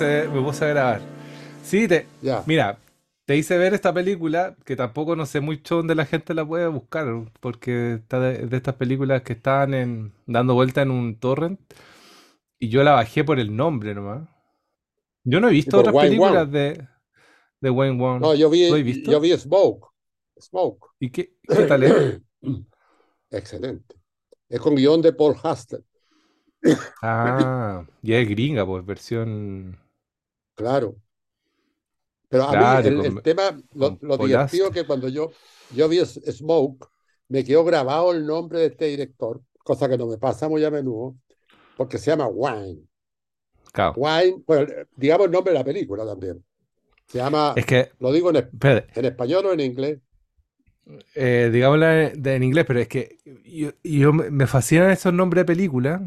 puse, me puse a grabar. Sí, te, mira, te hice ver esta película que tampoco no sé mucho dónde la gente la puede buscar, porque está de, de estas películas que estaban en, dando vuelta en un torrent y yo la bajé por el nombre nomás. Yo no he Y visto otras Wayne películas de, de Wayne No, Wong. yo ¿Lo has vi, visto? yo vi Smoke. Smoke. ¿Y qué, qué tal es? Excelente. Es con guion de Paul Hastert. Ah, ya es gringa, pues, versión. Claro. Pero a mí el, con, el tema, lo, lo divertido que cuando yo, yo vi Smoke, me quedó grabado el nombre de este director, cosa que no me pasa muy a menudo, porque se llama Wine. Claro. Wine, bueno, digamos el nombre de la película también. Se llama, Es que, lo digo en, en español o en inglés. eh, digámoslo en, inglés, pero es que yo, yo me me fascinan esos nombres de películas.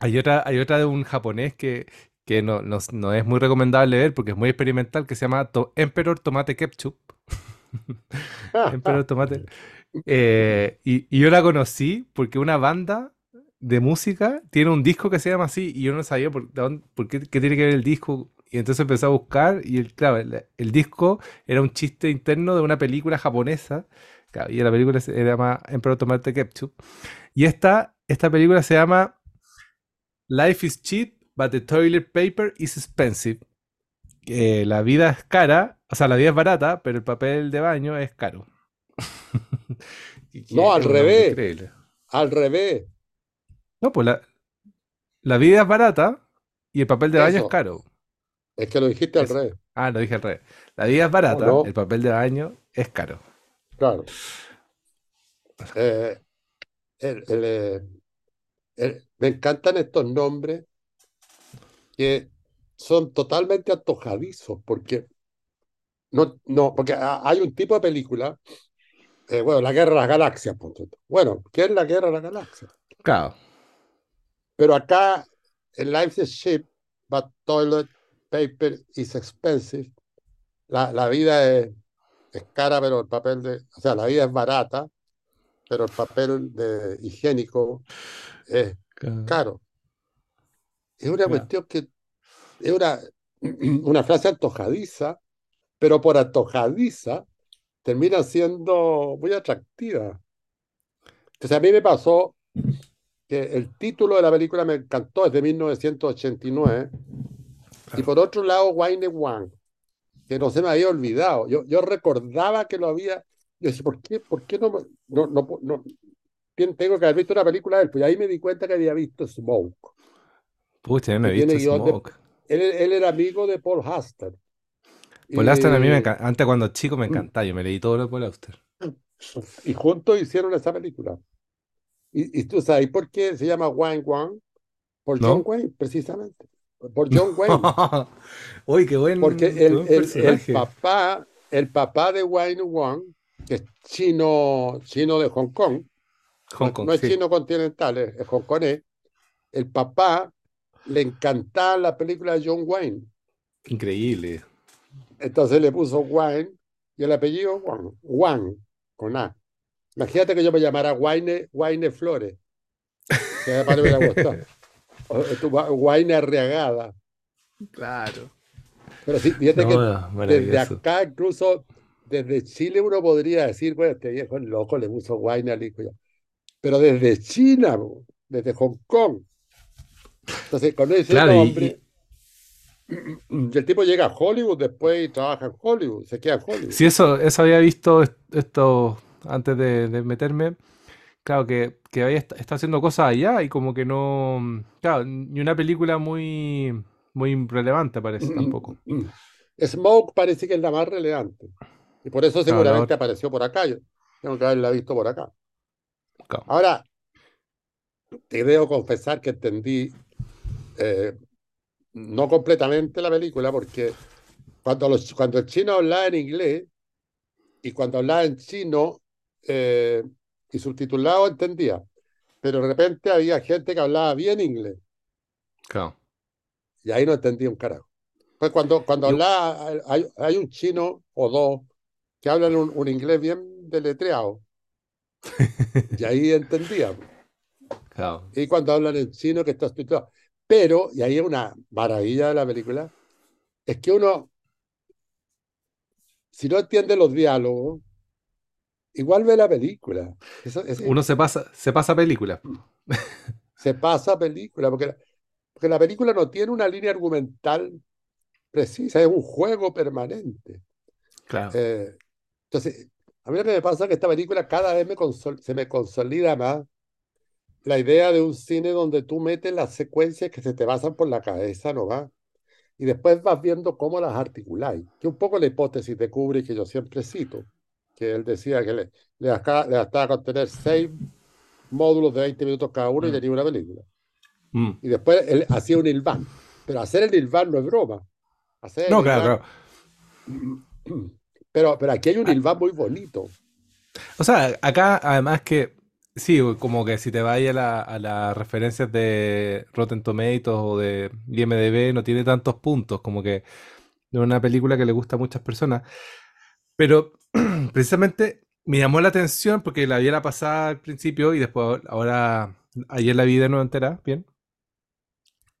Hay otra, hay otra de un japonés que, que no, no, no es muy recomendable ver porque es muy experimental, que se llama To- Emperor Tomate Ketchup. Emperor Tomate. Eh, y, y yo la conocí porque una banda de música tiene un disco que se llama así y yo no sabía por, de dónde- por qué, qué tiene que ver el disco. Y entonces empecé a buscar y el, claro, el, el disco era un chiste interno de una película japonesa. claro, y la película se llama Emperor Tomate Ketchup. Y esta, esta película se llama Life is cheap, but the toilet paper is expensive. Eh, la vida es cara, o sea, la vida es barata, pero el papel de baño es caro. No, al revés, increíble. al revés. No, pues la, la vida es barata y el papel de baño es caro. es que lo dijiste al revés. Ah, lo dije al revés. La vida es ¿O barata, no? el papel de baño es caro. Claro. Eh, el- el, eh, el- me encantan estos nombres que son totalmente antojadizos, porque no, no, porque ha- hay un tipo de película, eh, bueno, la guerra de las galaxias, punto. Bueno, ¿qué es la guerra de las galaxias? Claro. Pero acá, en Life is cheap, but toilet paper is expensive. La, la vida es, es cara, pero el papel de, o sea, la vida es barata, pero el papel de higiénico es Claro. caro. Es una cuestión que es una, una frase antojadiza, pero por antojadiza termina siendo muy atractiva. Entonces a mí me pasó que el título de la película me encantó, es de 1989, y Claro. por otro lado Wayne Wang, que no se me había olvidado. Yo, yo recordaba que lo había, yo decía, ¿por qué, por qué no, no, no, no- tengo que haber visto una película de él? Pues ahí me di cuenta que había visto Smoke. Pucha, yo no he visto guion de, Smoke. él, él era amigo de Paul Hastert. Paul Auster a mí me Y, encanta. Antes cuando chico me encantaba. Yo me leí todo lo de Paul Auster. y juntos hicieron esa película. Y, y tú sabes por qué se llama Wayne Wang? Por John ¿No? Wayne, precisamente. Por John Wayne. Uy, qué buen, Porque el, buen el, el papá, el papá de Wayne Wang, que es chino, chino de Hong Kong, Hong no, Kong, no es sí. chino continental, es, es hongkonés, el papá le encantaba la película de John Wayne. Increíble. Entonces le puso Wayne y el apellido Wang, Wang, con A. Imagínate que yo me llamara Wayne, Wayne Flores, que me hubiera gustado. Wayne Arriagada. Claro. Pero sí, fíjate que desde acá, incluso desde Chile, uno podría decir, bueno, este viejo es loco, le puso Wayne al hijo. ya. Pero desde China, desde Hong Kong. Entonces, con ese Claro, nombre, y el tipo llega a Hollywood después y trabaja en Hollywood, se queda en Hollywood. si eso, eso había visto est- esto antes de, de meterme. Claro, que, que había está haciendo cosas allá y como que no. Claro, ni una película muy, muy relevante parece tampoco. Smoke parece que es la más relevante. Y por eso seguramente apareció por acá. Yo tengo que haberla visto por acá. Claro. Ahora, te debo confesar que entendí eh, no completamente la película, porque cuando, los, cuando el chino hablaba en inglés y cuando hablaba en chino eh, y subtitulado entendía, pero de repente había gente que hablaba bien inglés Claro. y ahí no entendía un carajo. Pues cuando, cuando hablaba, hay, hay un chino o dos que hablan un, un inglés bien deletreado y ahí entendía. Claro. Y cuando hablan en chino que está subtitulado. Pero, y ahí es una maravilla de la película, es que uno, si no entiende los diálogos, igual ve la película. Eso- Uno se pasa, se pasa película. se pasa película, porque la, porque la película no tiene una línea argumental precisa, es un juego permanente. Claro. Eh, entonces, a mí lo que me pasa es que esta película cada vez me se me consolida más la idea de un cine donde tú metes las secuencias que se te pasan por la cabeza, ¿no va? Y después vas viendo cómo las articuláis, que un poco la hipótesis de Kubrick que yo siempre cito, que él decía que le, le, bastaba, le bastaba con tener seis módulos de 20 minutos cada uno y Mm. tenía una película. Mm. Y después él hacía un Ilván. Pero hacer el Ilván no es broma. Hacer No, claro. Pero, pero aquí hay un Ah. Ilván muy bonito. O sea, acá además que, sí, como que si te vas a, la- a las referencias de Rotten Tomatoes o de IMDb, no tiene tantos puntos, como que es una película que le gusta a muchas personas. Pero precisamente me llamó la atención porque la vi la pasada al principio y después ahora, ayer la vi de nuevo entera, bien.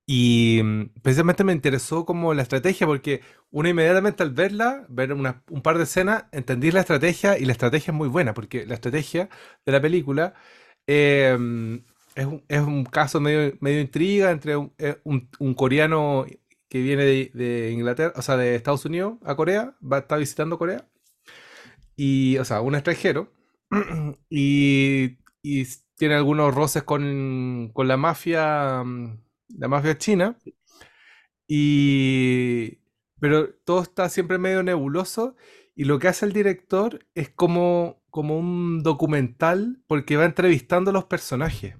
Y mm, precisamente me interesó como la estrategia, porque uno inmediatamente al verla, ver un par de escenas, entendí la estrategia y la estrategia es muy buena, porque la estrategia de la película eh, es, un, es un caso medio, intriga entre un, eh, un- un coreano que viene de, Inglaterra, o sea, de Estados Unidos a Corea, va a estar visitando Corea, y, o sea, un extranjero, y, y tiene algunos roces con, con la mafia, mm, la mafia china, y, pero todo está siempre medio nebuloso, y lo que hace el director es como, como un documental, porque va entrevistando a los personajes.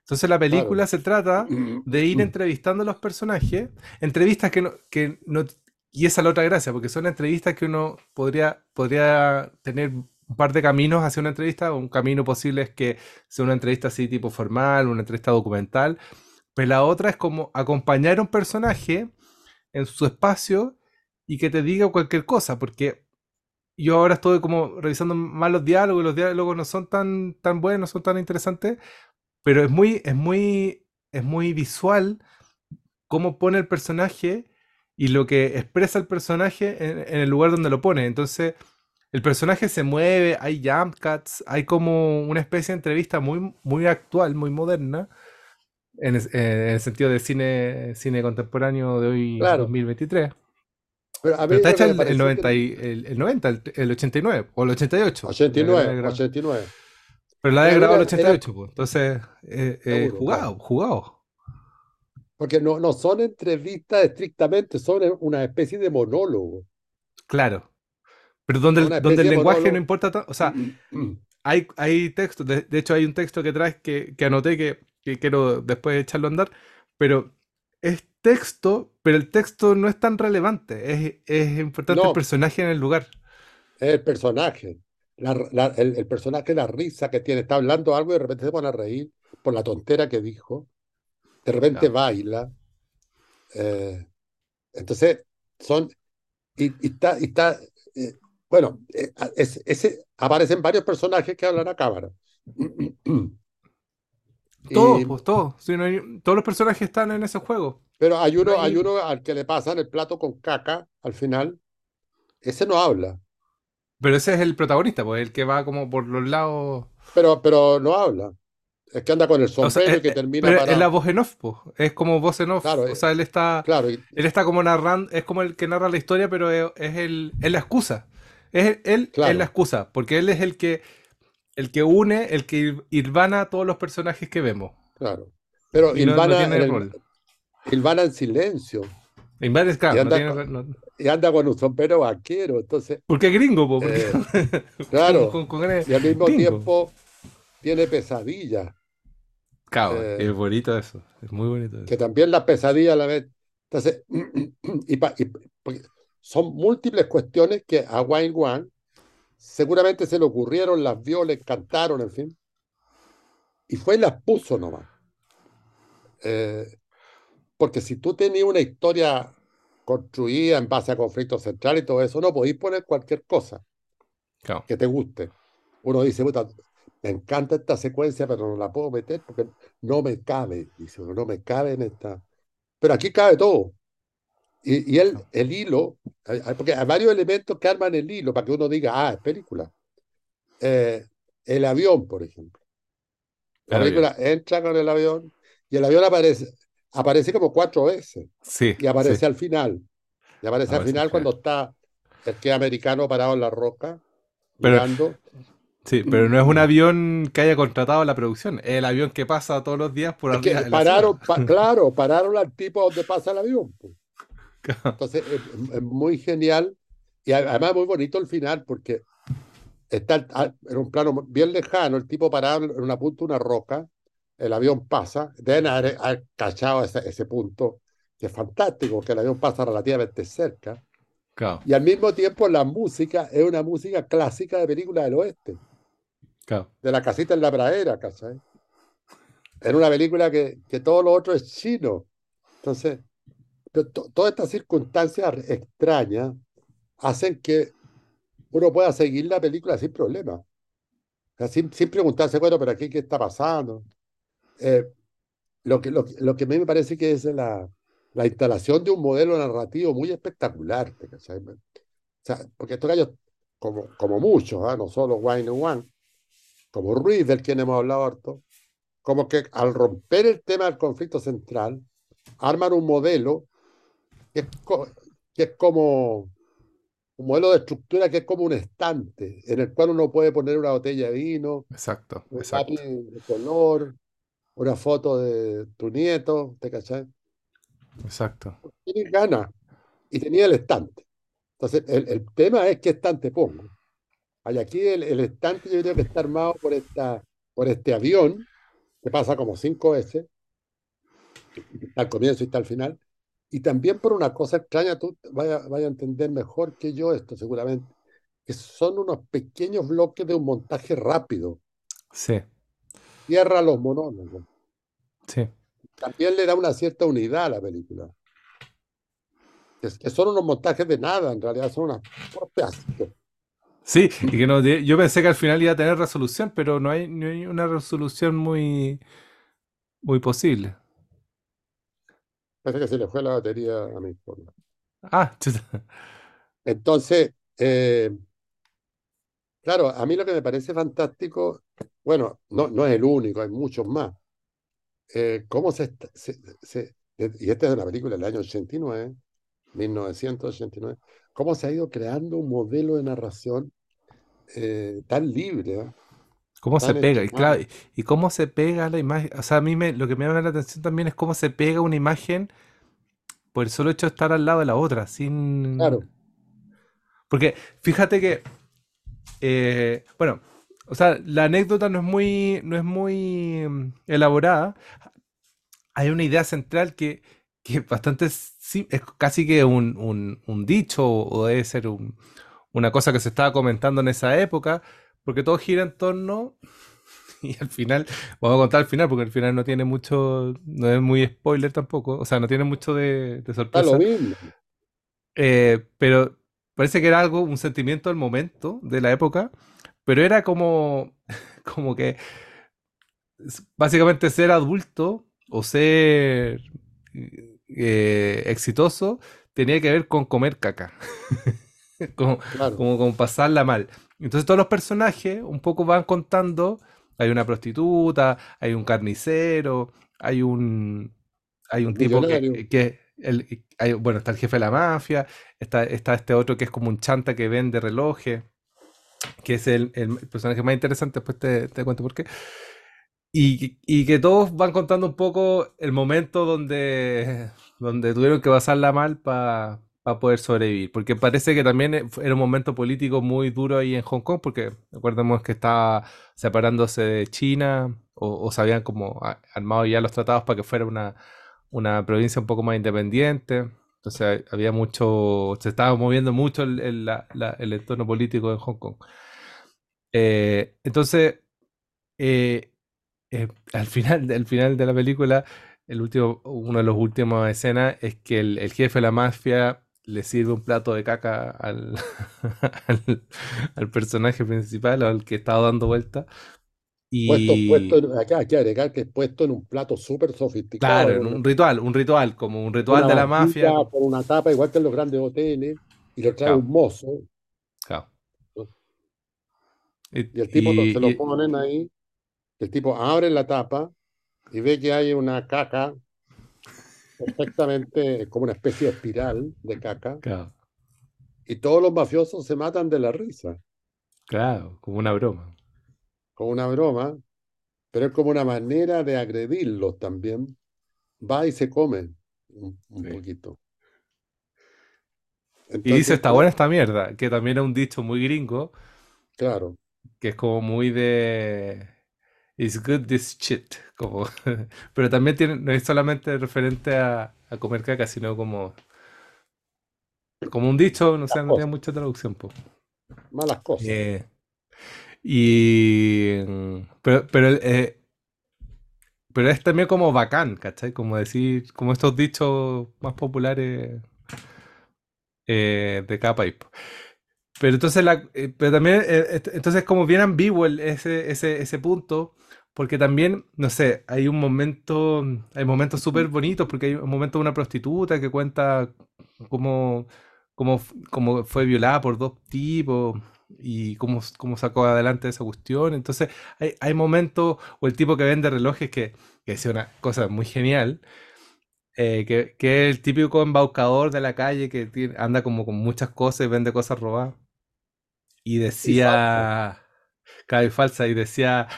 Entonces la película se trata de ir entrevistando a los personajes, entrevistas que no, que no, y esa es la otra gracia, porque son entrevistas que uno podría, podría tener un par de caminos hacia una entrevista, un camino posible es que sea una entrevista así tipo formal, una entrevista documental, pero la otra es como acompañar a un personaje en su espacio y que te diga cualquier cosa, porque yo ahora estoy como revisando más los diálogos, los diálogos no son tan, tan buenos, no son tan interesantes, pero es muy, es muy, es muy visual cómo pone el personaje y lo que expresa el personaje en, en el lugar donde lo pone. Entonces, el personaje se mueve, hay jump cuts, hay como una especie de entrevista muy, muy actual, muy moderna, en, es- en el sentido de cine, cine contemporáneo de hoy, Claro. 2023. Pero a mí Pero está hecha el, el pareció 90, que- y- el, el 90, el, el 89 o el 88. la 89, gra- 89. Pero la he grabado el era- era- 88, pues. Entonces, eh, eh, Seguro, jugado, claro. jugado. Porque no, no son entrevistas estrictamente, son una especie de monólogo. Claro. Pero donde, el- donde el de lenguaje no importa tanto. O sea, hay, hay textos. De, de hecho, hay un texto que traes que, que anoté que, que quiero después echarlo a andar. Pero es texto, pero el texto no es tan relevante. Es, es importante No. el personaje en el lugar. El personaje. La- la- el, el personaje, la risa que tiene, está hablando algo y de repente se pone a reír por la tontera que dijo. De repente Claro. baila. Eh, entonces, son. Y, y está. y está, eh, bueno, eh, es- ese, aparecen varios personajes que hablan a cámara. Todos, pues, todos. Sí, no hay- todos los personajes están en ese juego. Pero hay uno, hay uno al que le pasan el plato con caca al final. Ese no habla, Pero ese es el protagonista, pues, el que va como por los lados. pero, pero no habla. Es que anda con el O sea, sombrero y eh, que eh, termina pero es la voz en off, pues. Es como voz en off. Claro, o eh, sea, él está. Claro, y- Él está como narrando, es como el que narra la historia, pero es, es el, es la excusa. Es él Claro. es la excusa, porque él es el que, el que une, el que ir- irvana a todos los personajes que vemos. claro. Pero Y no, no Ilvana, en el- rol. Ilvana en silencio claro, Y no anda tiene con- y anda con un sombrero vaquero. Entonces, porque es gringo, po, porque Eh, claro. con- con- y al mismo gringo. tiempo tiene pesadillas, Claro, eh, es bonito eso, es muy bonito eso. que también las pesadillas a la vez. Entonces, y, pa- y- porque son múltiples cuestiones que a Wayne Wang seguramente se le ocurrieron, las vio, le encantaron, en fin. Y fue y las puso nomás. Eh, porque si tú tenías una historia construida en base a conflictos centrales y todo eso, no podéis poner cualquier cosa Claro. que te guste. Uno dice, puta, me encanta esta secuencia, pero no la puedo meter porque no me cabe. Dice no me cabe en esta. pero aquí cabe todo. Y, y el, el hilo, porque hay varios elementos que arman el hilo para que uno diga, ah, es película. Eh, el avión, por ejemplo. La película entra con el avión y el avión aparece, aparece como cuatro veces. Sí. Y aparece al final. Y aparece, al final cuando está el que americano parado en la roca, mirando. Sí, pero no es un avión que haya contratado la producción, es el avión que pasa todos los días por arriba. pararon, claro, pararon al tipo donde pasa el avión. Entonces es, muy genial y además muy bonito el final porque está en un plano bien lejano, el tipo parado en una punta de una roca, el avión pasa, deben haber, cachado ese, ese, punto, que es fantástico, que el avión pasa relativamente cerca. Y al mismo tiempo la música es una música clásica de película del oeste. De la casita en la pradera, ¿cachai? En una película que, que todo lo otro es chino. Entonces, todas estas circunstancias extrañas hacen que uno pueda seguir la película sin problema. sin, sin, preguntarse, bueno, pero aquí qué está pasando. Eh, lo, que, lo, lo, que a mí me parece que es la, la instalación de un modelo narrativo muy espectacular. O sea, porque estos gallos, como, como muchos, ¿ah? no solo Wine and One, como Ruiz, del quien hemos hablado harto, como que al romper el tema del conflicto central, arman un modelo que es, que es como un modelo de estructura que es como un estante, en el cual uno puede poner una botella de vino, exacto, un exacto. de color, una foto de tu nieto, ¿te cachai? Exacto. Tienes ganas. Y tenía el estante. Entonces, el, el, tema es qué estante pongo. Hay aquí el, el, estante, yo creo que está armado por, esta, por este avión, que pasa como cinco veces, está al comienzo y está al final, y también por una cosa extraña, tú vaya, vaya a entender mejor que yo esto seguramente, que son unos pequeños bloques de un montaje rápido. Sí. Cierra los monólogos. Sí. También le da una cierta unidad a la película. Que, que son unos montajes de nada, en realidad son unas propias. Sí, y que no, yo pensé que al final iba a tener resolución, pero no hay, no hay una resolución muy, muy posible. Parece que se le fue la batería a mi forma. Ah, Entonces, eh, claro, a mí lo que me parece fantástico, bueno, no, no es el único, hay muchos más. Eh, ¿Cómo se, se, se, Y esta es una película del año 89, 1989. ¿Cómo se ha ido creando un modelo de narración eh, tan libre? ¿Cómo se pega? Y, claro, y cómo se pega la imagen. O sea, a mí me, lo que me llama la atención también es cómo se pega una imagen por el solo hecho de estar al lado de la otra, sin. Claro. Porque fíjate que. eh, bueno, o sea, la anécdota no es muy, no es muy mm, elaborada. Hay una idea central que, que es bastante. sim- es casi que un, un- un dicho o debe ser un- una cosa que se estaba comentando en esa época, porque todo gira en torno. Y al final, vamos a contar al final, porque al final no tiene mucho, no es muy spoiler tampoco, o sea, no tiene mucho de, de sorpresa. Eh, pero parece que era algo, un sentimiento del momento, de la época, pero era como, como que básicamente ser adulto o ser eh, exitoso tenía que ver con comer caca, como, Claro. como pasarla mal. Entonces todos los personajes un poco van contando, hay una prostituta, hay un carnicero, hay un, hay un tipo que el, hay- bueno, está el jefe de la mafia, está, está este otro que es como un chanta que vende relojes, que es el, el personaje más interesante, después te, te cuento por qué. Y, y que todos van contando un poco el momento donde, donde tuvieron que pasarla mal para poder sobrevivir. Porque parece que también e- era un momento político muy duro ahí en Hong Kong, porque recordemos que estaba separándose de China, o, o se habían como a- armado ya los tratados para que fuera una, una provincia un poco más independiente. Entonces había mucho, se estaba moviendo mucho el, el- entorno político en Hong Kong. Eh, entonces, eh, eh, al final, al final de la película, el último, una de las últimas escenas es que el jefe de la mafia le sirve un plato de caca al, al, al personaje principal, al que estaba dando vuelta, Puesto, puesto, Y en- acá hay que agregar que es puesto en un plato súper sofisticado, claro, en un ritual, un ritual, como un ritual de la mafia. con una tapa, igual que en los grandes hoteles, y lo trae Claro, un mozo, claro. Y, Y el tipo lo- se y- lo y- ponen ahí, el tipo abre la tapa y ve que hay una caca perfectamente, como una especie de espiral de caca, claro, y todos los mafiosos se matan de la risa, claro, como una broma. con una broma, pero es como una manera de agredirlos también. Va y se come un, un Sí. poquito. Y dice, está buena esta mierda, que también es un dicho muy gringo, claro, que es como muy de... It's good this shit, como... Pero también tiene, no es solamente referente a, a comer caca, sino como... Como un dicho, no sé, no tiene mucha traducción, po. malas cosas. Eh, y... Pero, pero, eh, pero es también como bacán, ¿cachai? Como decir, como estos dichos más populares eh, de cada país. po. Pero entonces, la, eh, pero también, eh, entonces como bien ambiguo el- ese, ese, ese punto, porque también, no sé, hay un momento, hay momentos súper bonitos, porque hay un momento de una prostituta que cuenta cómo, cómo, cómo fue violada por dos tipos y cómo, cómo sacó adelante esa cuestión. Entonces, hay, hay momentos, o el tipo que vende relojes que, que es una cosa muy genial eh, que, que es el típico embaucador de la calle que tiene- anda como con muchas cosas y vende cosas robadas. Y decía, y falsa, y decía,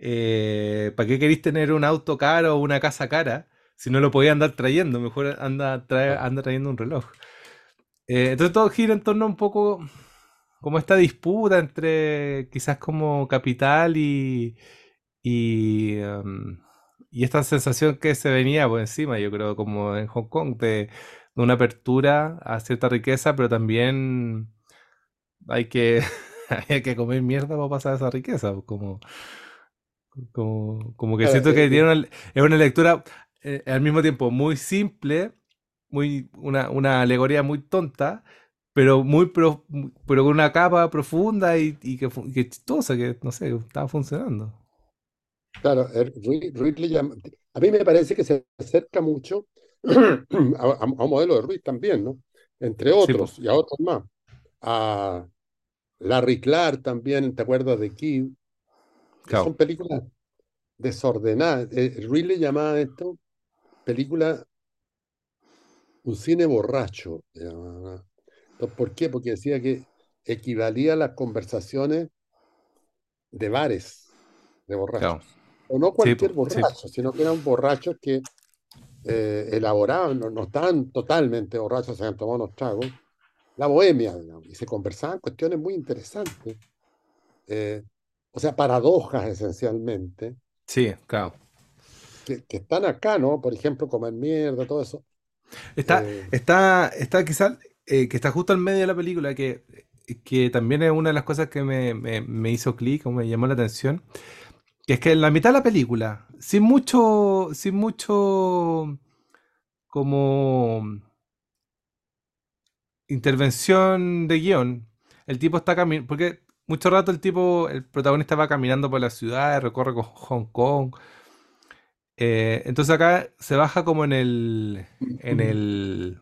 eh, ¿para qué queréis tener un auto caro o una casa cara si no lo podía andar trayendo? Mejor anda, trae, anda trayendo un reloj. Eh, entonces todo gira en torno a un poco como esta disputa entre quizás como capital y, y, em, y esta sensación que se venía por encima, yo creo, como en Hong Kong, de, de una apertura a cierta riqueza, pero también hay que, hay que comer mierda para pasar esa riqueza, pues, como, como, como que Claro, siento que tiene una, es una lectura eh, al mismo tiempo muy simple, muy, una, una alegoría muy tonta, pero muy pro- pero con una capa profunda y, y que, chistosa, que no sé, estaba funcionando. claro, llam- a mí me parece que se acerca mucho a, a- a un modelo de Ruiz también, ¿no? Entre Sí, pues, otros y a otros más. A Larry Clark también, ¿te acuerdas de Kid? Son películas desordenadas. Eh, Ridley llamaba esto película un cine borracho. le. Entonces, ¿Por qué? Porque decía que equivalía a las conversaciones de bares de claro, borrachos. O no cualquier sí, borracho, sino que eran borrachos que eh, elaboraban, no, no estaban totalmente borrachos, se habían tomado unos tragos, la bohemia, digamos, y se conversaban cuestiones muy interesantes, eh, o sea, paradojas esencialmente, sí, claro. que, que están acá, ¿no? Por ejemplo, comer mierda, todo eso. Está, Eh, está, está quizás, eh, que está justo al medio de la película, que, que también es una de las cosas que me, me- me hizo clic o me llamó la atención, que es que en la mitad de la película, sin mucho, sin mucho como intervención de guion, el tipo está caminando, porque mucho rato el tipo, el protagonista va caminando por la ciudad, recorre con Hong Kong, eh, entonces acá se baja como en el, en el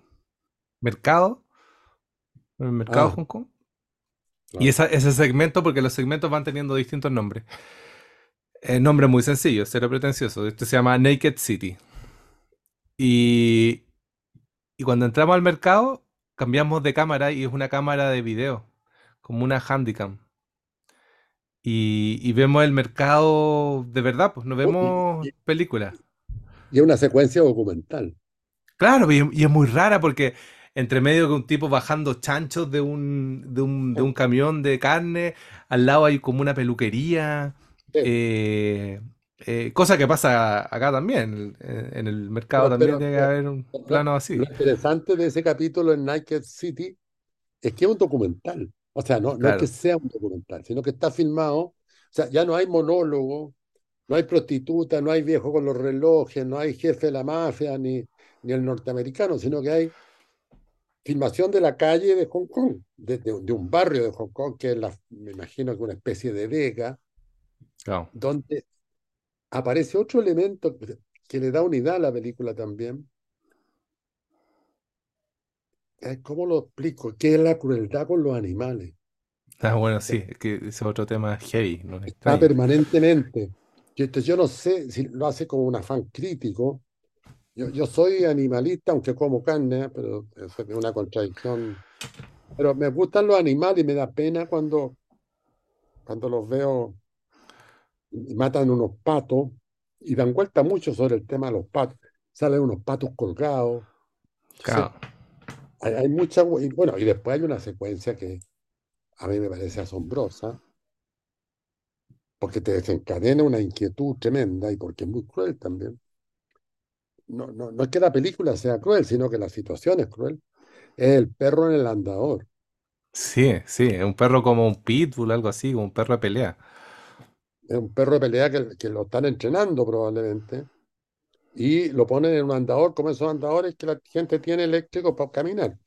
mercado, en el mercado de ah, Hong Kong. Y claro. esa- ese segmento, porque los segmentos van teniendo distintos nombres. El nombre es muy sencillo, cero pretencioso. Este se llama Naked City. Y, y cuando entramos al mercado, cambiamos de cámara y es una cámara de video, como una Handycam. Y, y vemos el mercado de verdad, pues no vemos películas. y es una secuencia documental. Claro, y, y es muy rara porque entre medio que un tipo bajando chanchos de un, de un, de un camión de carne, al lado hay como una peluquería, Sí, eh, eh, cosa que pasa acá también, en, el mercado pero, también pero, tiene que pero haber un lo, plano lo así. interesante de ese capítulo en Naked City es que es un documental. O sea, no, no es que sea un documental, sino que está filmado. O sea, ya no hay monólogo, no hay prostituta, no hay viejo con los relojes, no hay jefe de la mafia, ni, ni el norteamericano, sino que hay filmación de la calle de Hong Kong, de, de- de un barrio de Hong Kong, que es la, me imagino que una especie de vega, Claro. donde aparece otro elemento que- que le da unidad a la película también. Eh, ¿Cómo lo explico? ¿Qué es la crueldad con los animales? Ah, bueno, sí, es que ese es otro tema heavy, no es Está extraño. permanentemente. Yo, yo no sé si lo hace como un afán crítico. Yo, yo soy animalista, aunque como carne, ¿eh? pero eso es una contradicción. Pero me gustan los animales y me da pena cuando, cuando los veo matan unos patos y dan vuelta mucho sobre el tema de los patos. Salen unos patos colgados. Claro. hay, hay mucha. y Bueno, y después hay una secuencia que a mí me parece asombrosa, porque te desencadena una inquietud tremenda y porque es muy cruel también. No, no, no es que la película sea cruel, sino que la situación es cruel. Es el perro en el andador. Sí, sí, es un perro como un pitbull, algo así, como un perro de pelea. Es un perro de pelea que, que lo están entrenando probablemente. Y lo ponen en un andador, como esos andadores que la gente tiene eléctricos para caminar.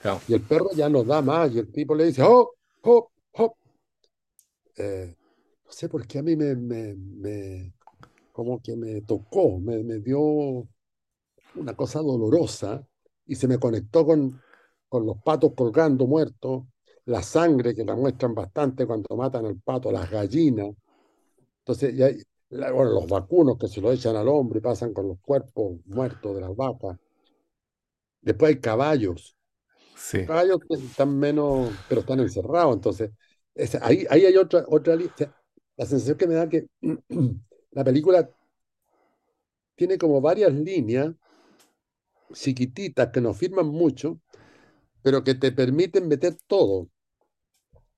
Claro. Y el perro ya no da más. Y el tipo le dice, ¡hop, hop, hop! Eh, no sé por qué a mí me, me, me- como que me tocó, me, me dio una cosa dolorosa y se me conectó con, con los patos colgando muertos, la sangre que la muestran bastante cuando matan al pato, las gallinas. Entonces, ya, la- bueno, los vacunos que se lo echan al hombre y pasan con los cuerpos muertos de las vacas. Después hay caballos. Sí. Los caballos que están menos, pero están encerrados. Entonces, es- ahí, ahí hay otra, otra lista. La sensación que me da que la película tiene como varias líneas chiquititas que no firman mucho, pero que te permiten meter todo.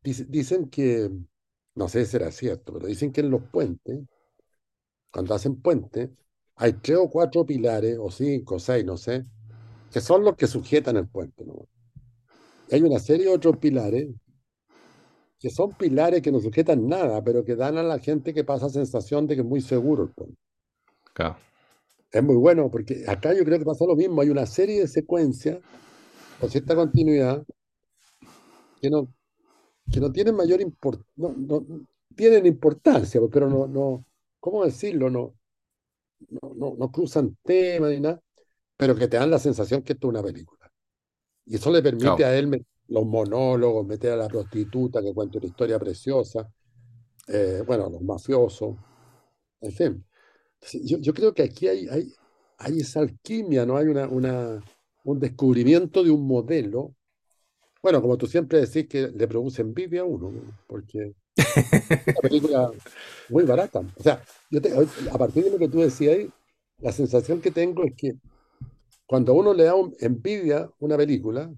Dice- Dicen que, no sé si será cierto, pero dicen que en los puentes, cuando hacen puentes, hay tres o cuatro pilares, o cinco, o seis, no sé, que son los que sujetan el puente, ¿no? Y hay una serie de otros pilares que son pilares que no sujetan nada, pero que dan a la gente que pasa sensación de que es muy seguro el puente. Claro. Es muy bueno, porque acá yo creo que pasa lo mismo. Hay una serie de secuencias con cierta continuidad que no, que no tienen mayor importancia, no, no- tienen importancia, pero no, no, ¿cómo decirlo? No, no, no, no cruzan temas ni nada, pero que te dan la sensación que esto es una película. Y eso le permite a él los monólogos, meter a la prostituta que cuenta una historia preciosa, eh, bueno, a los mafiosos, en fin. Yo, yo creo que aquí hay, hay, hay esa alquimia, ¿no? Hay una, una, un descubrimiento de un modelo. Bueno, como tú siempre decís que le produce envidia a uno, ¿no? porque es una película muy barata. O sea, yo te- a partir de lo que tú decías ahí, la sensación que tengo es que cuando uno le da un- envidia una película,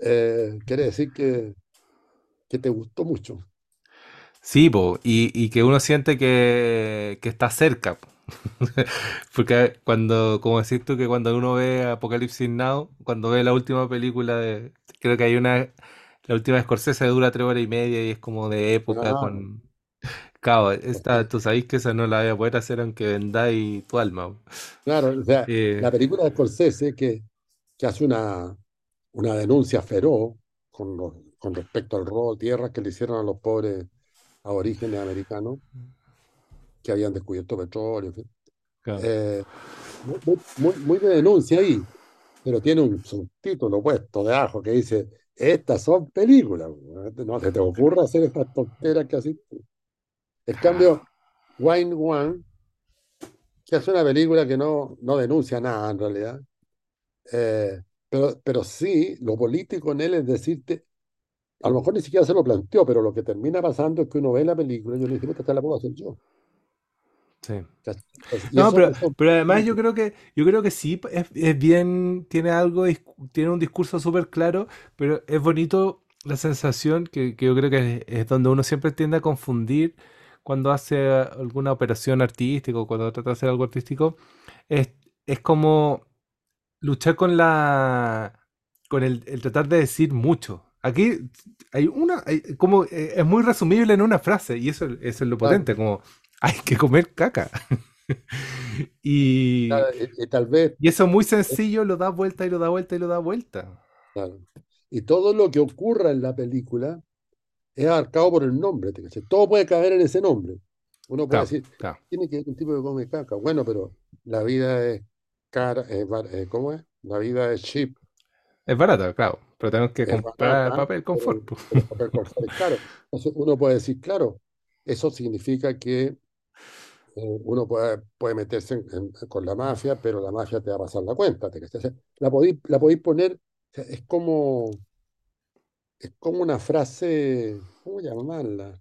eh, quiere decir que, que te gustó mucho. Sí, po, y, y que uno siente que, que está cerca. po. Porque cuando, como decís tú, que cuando uno ve Apocalipsis Now, cuando ve la última película de, creo que hay una, la última de Scorsese dura tres horas y media y es como de época Ah, con... Claro, esta, tú sabéis que esa no la voy a poder hacer aunque vendáis tu alma. Claro, o sea, Eh, la película de Scorsese que, que hace una, una denuncia feroz con, los- con respecto al robo de tierras que le hicieron a los pobres aborígenes americanos que habían descubierto petróleo. en fin. claro. Eh, muy, muy, muy- muy de denuncia ahí, pero tiene un subtítulo puesto de ajo que dice, estas son películas, no se te ocurra hacer estas tonteras que así. En cambio, Wine One, que hace una película que no, no denuncia nada en realidad, eh, pero, pero sí, lo político en él es decirte, a lo mejor ni siquiera se lo planteó, pero lo que termina pasando es que uno ve la película y uno dice, "Puta, esta la puedo hacer yo. Sí. No, pero, pero además yo creo que yo creo que sí es, es bien, tiene algo, tiene un discurso súper claro, pero es bonito la sensación que, que yo creo que es, es donde uno siempre tiende a confundir cuando hace alguna operación artística o cuando trata de hacer algo artístico, es, es como luchar con la con el, el tratar de decir mucho. Aquí hay una, hay como eh, es muy resumible en una frase y eso, eso es lo potente, como hay que comer caca. y, claro, y- tal vez y eso muy sencillo lo da vuelta y lo da vuelta y lo da vuelta. Claro. Y todo lo que ocurra en la película es abarcado por el nombre. Todo puede caber en ese nombre. Uno puede Claro, decir, tiene que ser un tipo que come caca. Bueno, pero la vida es cara, es bar- eh, ¿cómo es? La vida es cheap, Es barata, claro. Pero tenemos que es comprar barata, papel confort. pero el papel confort es caro. Entonces uno puede decir, claro, eso significa que uno puede, puede meterse en- en- con la mafia, pero la mafia te va a pasar la cuenta. ¿te cachai? O sea, la podéis, la podéis poner, o sea, es como, es como una frase, ¿cómo llamarla?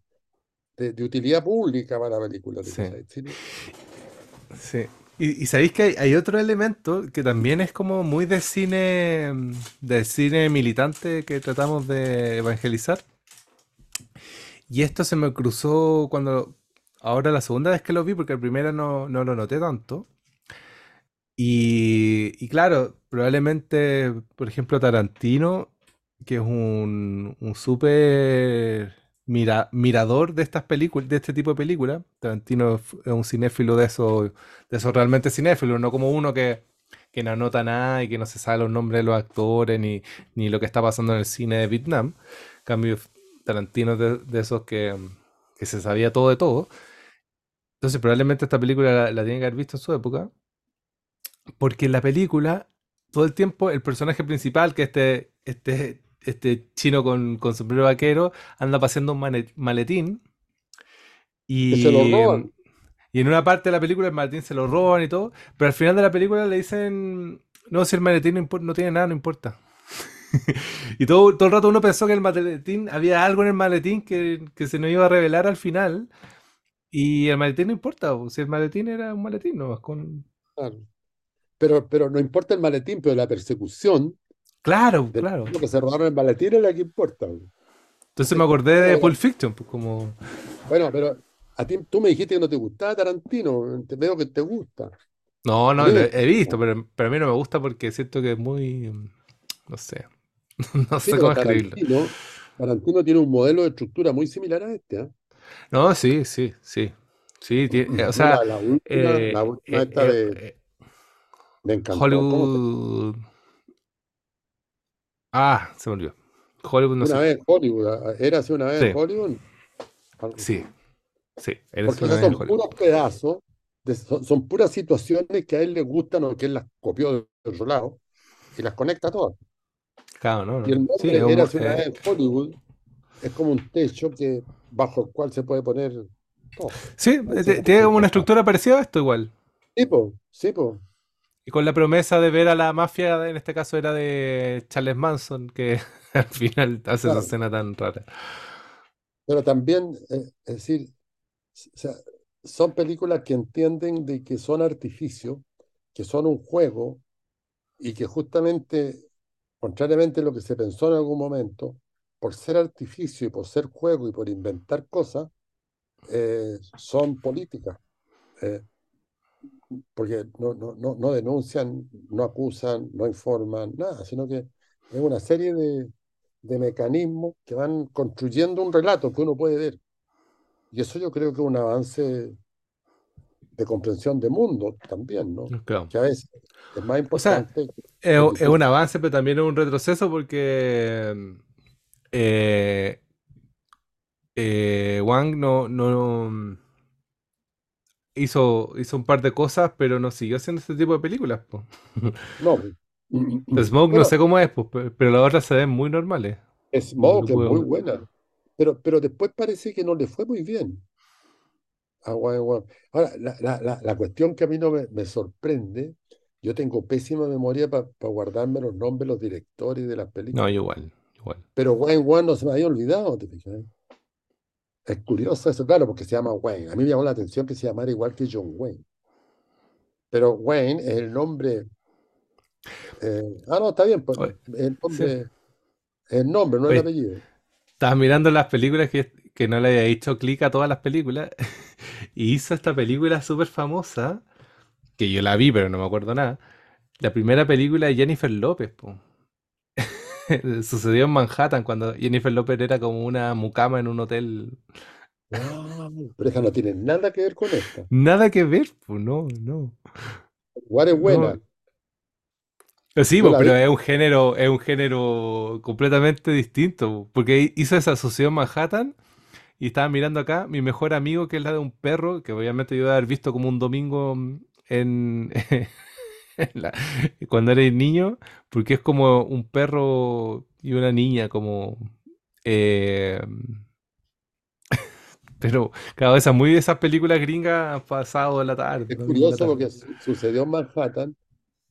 De, de utilidad pública para la película. ¿te Sí? Sí. Y, y sabéis que hay, hay otro elemento que también es como muy de cine, de cine militante que tratamos de evangelizar. Y esto se me cruzó cuando, ahora la segunda vez que lo vi, porque la primera no, no lo noté tanto. Y, y claro, probablemente, por ejemplo, Tarantino, que es un, un súper mira- mirador de estas películas, de este tipo de películas. Tarantino es un cinéfilo de esos, de esos realmente cinéfilos, no como uno que, que no anota nada y que no se sabe los nombres de los actores ni, ni lo que está pasando en el cine de Vietnam. En cambio, Tarantino es de, de esos que, que se sabía todo de todo. Entonces, probablemente esta película la, la tiene que haber visto en su época. Porque en la película, todo el tiempo, el personaje principal, que este, este, este chino con, con sombrero vaquero, anda paseando un maletín. Que se lo Y, roban. y en una parte de la película el maletín se lo roban y todo. Pero al final de la película le dicen, no, si el maletín no, no tiene nada, no importa. Y todo, todo el rato uno pensó que el maletín, había algo en el maletín que, que se nos iba a revelar al final. Y el maletín no importa, o si el maletín era un maletín, no, con... Claro. Pero, pero no importa el maletín, pero la persecución Claro, claro. lo que se robaron el maletín es la que importa. Entonces me acordé de Pulp Fiction, pues como... Bueno, pero a ti tú me dijiste que no te gustaba Tarantino, te veo que te gusta. No, no, lo he visto, pero, pero a mí no me gusta porque siento que es muy... No sé, no Sí, sé cómo escribirlo. Tarantino, Tarantino tiene un modelo de estructura muy similar a este, ¿ah? No, sí, sí, sí. Sí, tie- eh, o sea, la, la última, eh, la última eh, esta eh, de, eh. ¿Cómo se Hollywood... Ah, se me olvidó. Hollywood no Una sé. vez en Hollywood, ¿ah? ¿era así una vez en Sí, Hollywood? Sí, sí. Eres Porque una vez son Hollywood. puros pedazos, de- son, son puras situaciones que a él le gustan o que él las copió de otro lado y las conecta todas. Claro, no, Y el no. Sí, nombre un Era así una vez eh, en Hollywood es como un techo que, bajo el cual se puede poner todo. sí, tiene como una estructura parecida a esto igual. Sí, po, sí, po. Y con la promesa de ver a la mafia, en este caso era de Charles Manson, que al final hace esa escena tan rara. Pero también, eh, es decir, s- o sea, son películas que entienden de que son artificios, que son un juego y que justamente, contrariamente a lo que se pensó en algún momento, por ser artificio y por ser juego y por inventar cosas, eh, son políticas. Eh, porque no, no, no, no denuncian, no acusan, no informan, nada, sino que es una serie de, de mecanismos que van construyendo un relato que uno puede ver. Y eso yo creo que es un avance de comprensión de mundo también, ¿no? Claro. Que a veces es más O sea, importante es, es un avance, pero también es un retroceso porque eh, eh, Wang no, no hizo, hizo un par de cosas, pero no siguió haciendo este tipo de películas. po. No. Smoke no sé cómo es, pe- pero las otras se ven muy normales. Smoke es muy buena, pero, pero después parece que no le fue muy bien a Wayne Wang. Ahora, la, la, la, la cuestión que a mí no me, me sorprende, yo tengo pésima memoria para guardarme los nombres de los directores de las No, películas, igual, pero Wayne Wang no se me había olvidado, ¿te fijas? Es curioso eso, claro, porque se llama Wayne. A mí me llamó la atención que se llamara igual que John Wayne, pero Wayne es el nombre. eh, ah, no, está bien, pues, Oye, el sí. nombre, el nombre, no el Oye, apellido. estaba mirando las películas que, que no le había hecho clic a todas las películas y hizo esta película súper famosa, que yo la vi, pero no me acuerdo nada. La primera película de Jennifer López, po. Sucedió en Manhattan cuando Jennifer López era como una mucama en un hotel. Ah, pero esa no tiene nada que ver con esta. Nada que ver, pues no, no. Igual es buena. No, sí, vi, pero es un género, es un género completamente distinto, po, porque hizo esa asociación Manhattan y estaba mirando acá mi mejor amigo, que es la de un perro, que obviamente yo debo haber visto como un domingo en la- cuando era niño, porque es como un perro y una niña, como eh, pero cada vez muy de esas películas gringas han pasado de la tarde, es la curioso tarde. porque su- sucedió en Manhattan,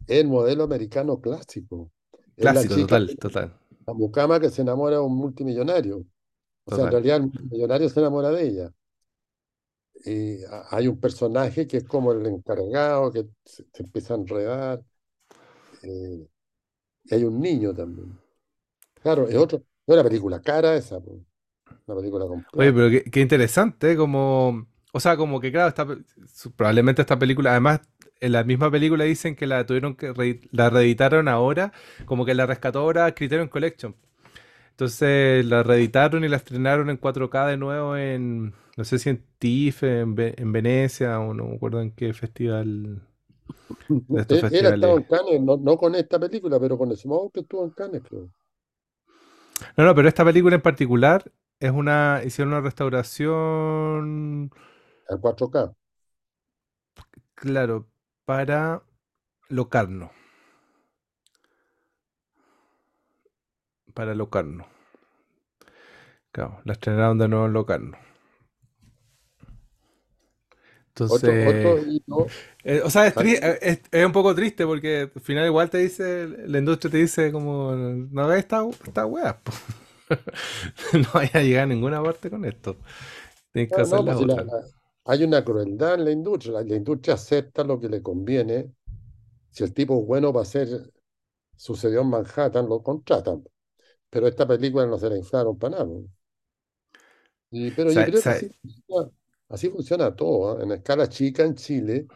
el modelo americano clásico. La Clásico, chica, total, total, la mucama que se enamora de un multimillonario. O sea, en realidad el multimillonario se enamora de ella. Y a- hay un personaje que es como el encargado, que se, se empieza a enredar. eh, y hay un niño también. Claro, es otro, no una película cara esa, una película con Oye, pero qué, interesante, ¿eh? como, o sea, como que claro, esta probablemente esta película, además, en la misma película dicen que la tuvieron que la reeditaron ahora, como que la rescató ahora Criterion Collection. Entonces la reeditaron y la estrenaron en 4K de nuevo en, no sé si en TIFF, en, Ve- en Venecia, o no me acuerdo en qué festival, de estos estado festivales. en Cannes, no, no con esta película, pero con Smoke que estuvo en Cannes, creo, No, no, pero esta película en particular es una, hicieron una restauración, en 4K. claro, para Locarno, para Locarno. Claro, la estrenaron de nuevo en Locarno. Otro, Entonces, eh, o sea, es, un poco triste porque al final igual te dice, la industria te dice como, no hagas esta, esta. No vaya a llegar a ninguna parte con esto. Tienes que hacer no, la pues la- la- hay una crueldad en la industria. La, la industria acepta lo que le conviene. Si el tipo es bueno para hacer, sucedió en Manhattan, lo contratan. Pero esta película no se la inflaron para nada. pero yo creo que funciona, así funciona todo. ¿ah? En escala chica en Chile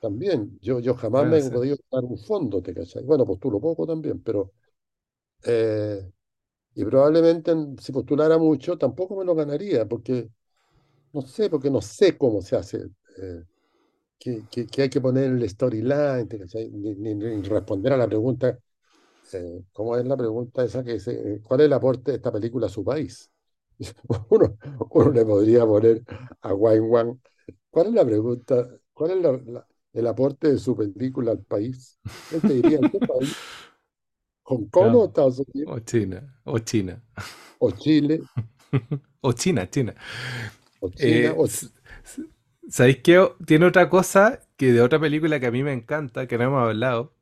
también. Yo, yo jamás me he sí. podido ganar un fondo, ¿te cachai? Bueno, postulo poco también, pero eh, y probablemente en- si postulara mucho tampoco me lo ganaría, porque no sé, porque no sé cómo se hace. eh, que, que, que hay que poner el storyline. Ni, ni- ni responder a la pregunta, eh, ¿cómo es la pregunta esa que dice, eh, ¿cuál es el aporte de esta película a su país? Uno, uno le podría poner a Wayne Wang, ¿cuál es la pregunta, cuál es la- la- el aporte de su película al país? Él te diría, ¿en qué país? ¿Hong Kong o. Estados Unidos? O China, o China. ¿O Chile? O China, China. ¿O China? Eh, ¿O s- s- ¿sabéis qué? Tiene otra cosa que de otra película que a mí me encanta, que no hemos hablado.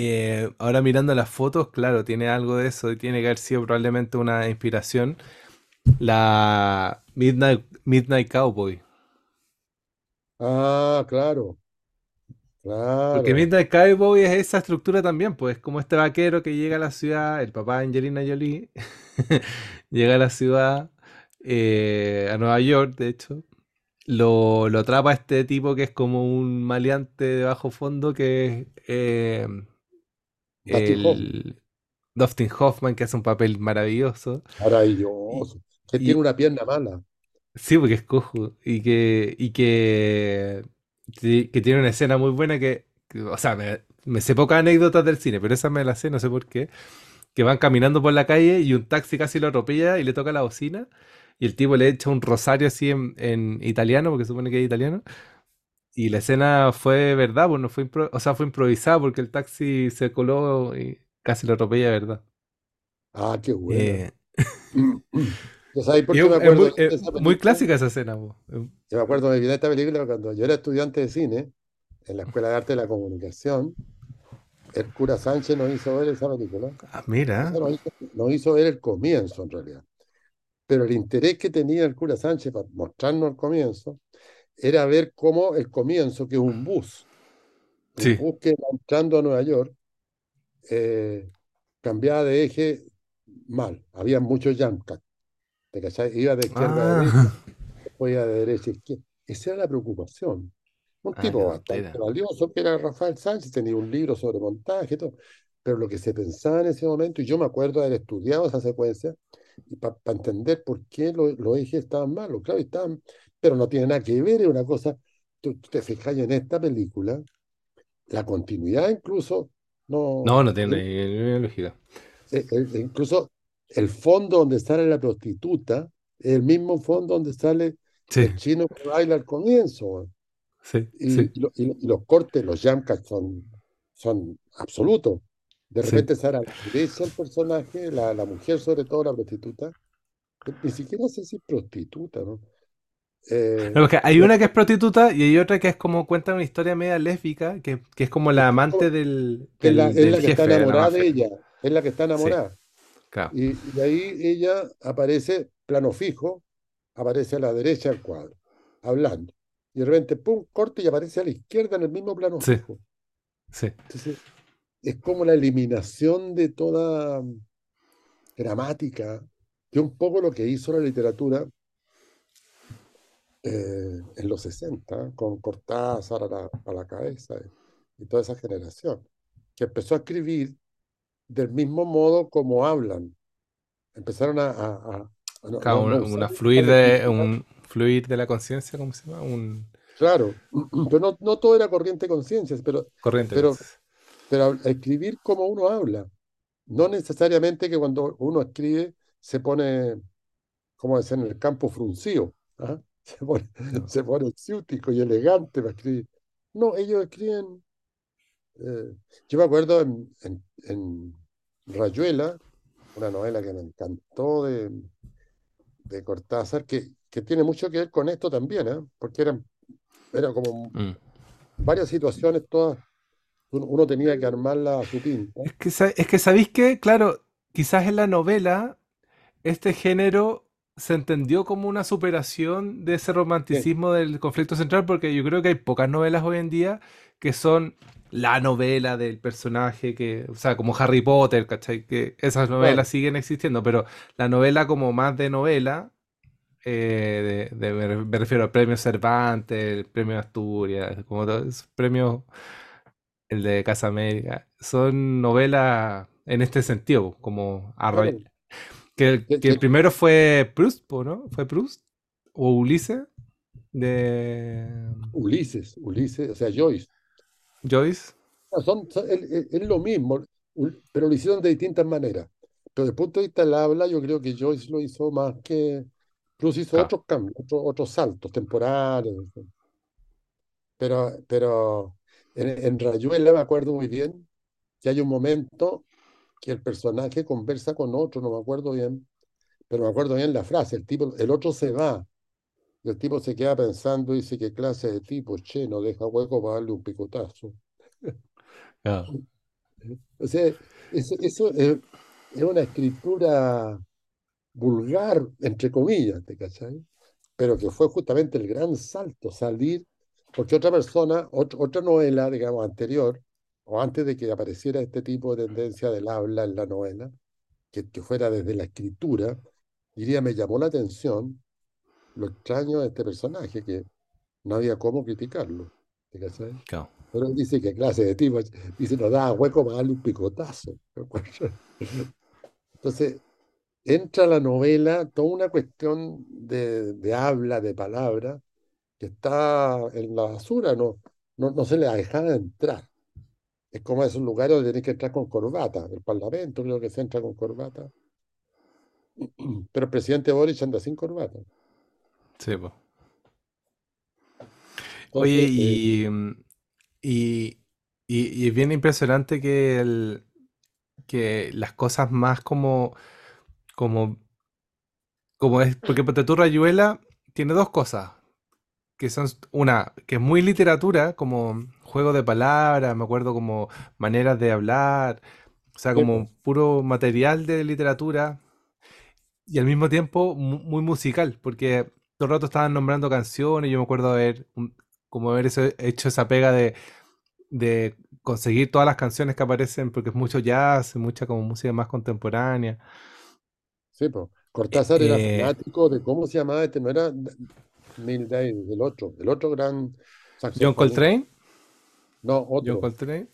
Eh, ahora mirando las fotos, claro, tiene algo de eso y tiene que haber sido probablemente una inspiración. La Midnight, Midnight Cowboy. Ah, claro, Porque claro. Midnight Cowboy es esa estructura también, pues como este vaquero que llega a la ciudad, el papá de Angelina Jolie, llega a la ciudad, eh, a Nueva York, de hecho, lo, lo atrapa este tipo que es como un maleante de bajo fondo que es eh, Dustin Hoffman, el Dustin Hoffman, que hace un papel maravilloso. Maravilloso. Que tiene una pierna mala. sí, porque es cojo. Y que, y que, que que tiene una escena muy buena que, que, o sea, me, me sé pocas anécdotas del cine, pero esa me la sé, no sé por qué. Que van caminando por la calle y un taxi casi lo atropella y le toca la bocina. Y el tipo le echa un rosario así en, en italiano, porque supone que es italiano. Y la escena fue verdad, pues no fue impro- o sea, fue improvisada porque el taxi se coló y casi lo atropella, verdad. Ah, qué buena. Eh, ¿Ya sabéis por y qué es, muy, es muy clásica esa escena, po. Eh, Yo me acuerdo de esta película cuando yo era estudiante de cine en la Escuela de Arte de la Comunicación. El cura Sánchez nos hizo ver esa película. Ah, mira. nos hizo, nos hizo ver el comienzo en realidad. Pero el interés que tenía el cura Sánchez para mostrarnos el comienzo era ver cómo el comienzo, que es un bus, un Sí. bus que va entrando a Nueva York, eh, cambiaba de eje mal. Había muchos jump cuts. Iba de izquierda a derecha, Ah, después iba de derecha a izquierda. Esa era la preocupación. Un ah, tipo bastante tontera. valioso que era Rafael Sánchez, tenía un libro sobre montaje y todo. Pero lo que se pensaba en ese momento, y yo me acuerdo de haber estudiado esa secuencia, para entender por qué lo- los ejes estaban malos, claro, estaban, pero no tiene nada que ver, es una cosa, tú, tú te fijas en esta película, la continuidad incluso No, no, no tiene lógica. eh, eh, incluso el fondo donde sale la prostituta es el mismo fondo donde sale Sí, el chino que baila al comienzo. sí, Y, sí, y lo- y lo- y los cortes, los jump cuts son, son absolutos. De repente sale a la derecha el personaje, la, la mujer, sobre todo la prostituta. Ni siquiera sé si prostituta, ¿no? Eh, No, porque hay una que es prostituta y hay otra que es como cuenta una historia media lésbica, que, que es como la amante del, es la, del, es del la que está jefe, enamorada de ella, es la que está Sí, enamorada. claro. Y, y ahí ella aparece, plano fijo, aparece a la derecha del cuadro, hablando. Y de repente, pum, corte y aparece a la izquierda en el mismo plano Sí, fijo. sí. Entonces, es como la eliminación de toda gramática, que un poco lo que hizo la literatura eh, en los 60, con Cortázar a la, a la cabeza y, y toda esa generación, que empezó a escribir del mismo modo como hablan. Empezaron a, a- a- a no, Claro, no- no una, fluir de, un fluir de la conciencia, ¿cómo se llama? Un claro, pero no, no todo era corriente de conciencias, pero, corriente. pero, escribir como uno habla. No necesariamente que cuando uno escribe se pone, como decir, en el campo fruncido, ¿ah? Se pone, No. se pone ciútico y elegante para escribir. No, ellos escriben. eh, yo me acuerdo en, en, en Rayuela, una novela que me encantó de, de Cortázar, que, que tiene mucho que ver con esto también, ¿ah? Porque eran, era como Mm. varias situaciones, todas, uno, tenía que armarla a su pinta. Es que, es que sabéis que, claro, quizás en la novela este género se entendió como una superación de ese Sí, romanticismo del conflicto central, porque yo creo que hay pocas novelas hoy en día que son la novela del personaje que, o sea, como Harry Potter, ¿cachai? Que esas novelas siguen existiendo, pero la novela como más de novela, eh, de, de- me re- me refiero al premio Cervantes, el premio Asturias, como todos esos premios, el de Casa América, son novelas en este sentido, como arroy- claro. Que, el- Que- primero fue Proust, ¿no? ¿Fue Proust? ¿O Ulises? De Ulises, Ulises, o sea, Joyce. Joyce. No, Son, son- es, es- es lo mismo, pero lo hicieron de distintas maneras. Pero desde el punto de vista del habla, yo creo que Joyce lo hizo más que. Plus hizo otros cambios, otros, otros saltos temporales. Pero, pero en, en Rayuela me acuerdo muy bien que hay un momento que el personaje conversa con otro, no me acuerdo bien, pero me acuerdo bien la frase, el tipo, el otro se va, y el tipo se queda pensando y dice, ¿qué clase de tipo? Che, no deja hueco para darle un picotazo. O sea, eso, eso es, es una escritura vulgar, entre comillas, ¿te cachai? Pero que fue justamente el gran salto, salir, porque otra persona, ot- otra novela, digamos, anterior, o antes de que apareciera este tipo de tendencia del habla en la novela, que, que fuera desde la escritura, diría, me llamó la atención lo extraño de este personaje, que no había cómo criticarlo, ¿te cachai? Claro. Pero él dice que clase de tipo, dice, nos da hueco para darle un picotazo. Entonces, entra la novela toda una cuestión de, de habla, de palabra, que está en la basura, no, no, no se le ha dejado entrar. Es como esos lugares donde tenés que entrar con corbata. El Parlamento creo que se entra con corbata. Pero el presidente Boric anda sin corbata. Sí, pues. Oye, eh, y, mm, y, y- y es bien impresionante que, el, que las cosas más como, como, como es, porque Ponte tú Rayuela tiene dos cosas, que son una, que es muy literatura, como juego de palabras, me acuerdo como maneras de hablar, o sea, como puro material de literatura, y al mismo tiempo mu- muy musical, porque todo el rato estaban nombrando canciones, yo me acuerdo haber, un- como haber hecho esa pega de, de conseguir todas las canciones que aparecen, porque es mucho jazz, mucha como música más contemporánea. sí, pues. Eh, Cortázar era eh, fanático de cómo se llamaba este, no era Neil Davis, el otro, el otro gran John. Coltrane, No, John otro, Coltrane,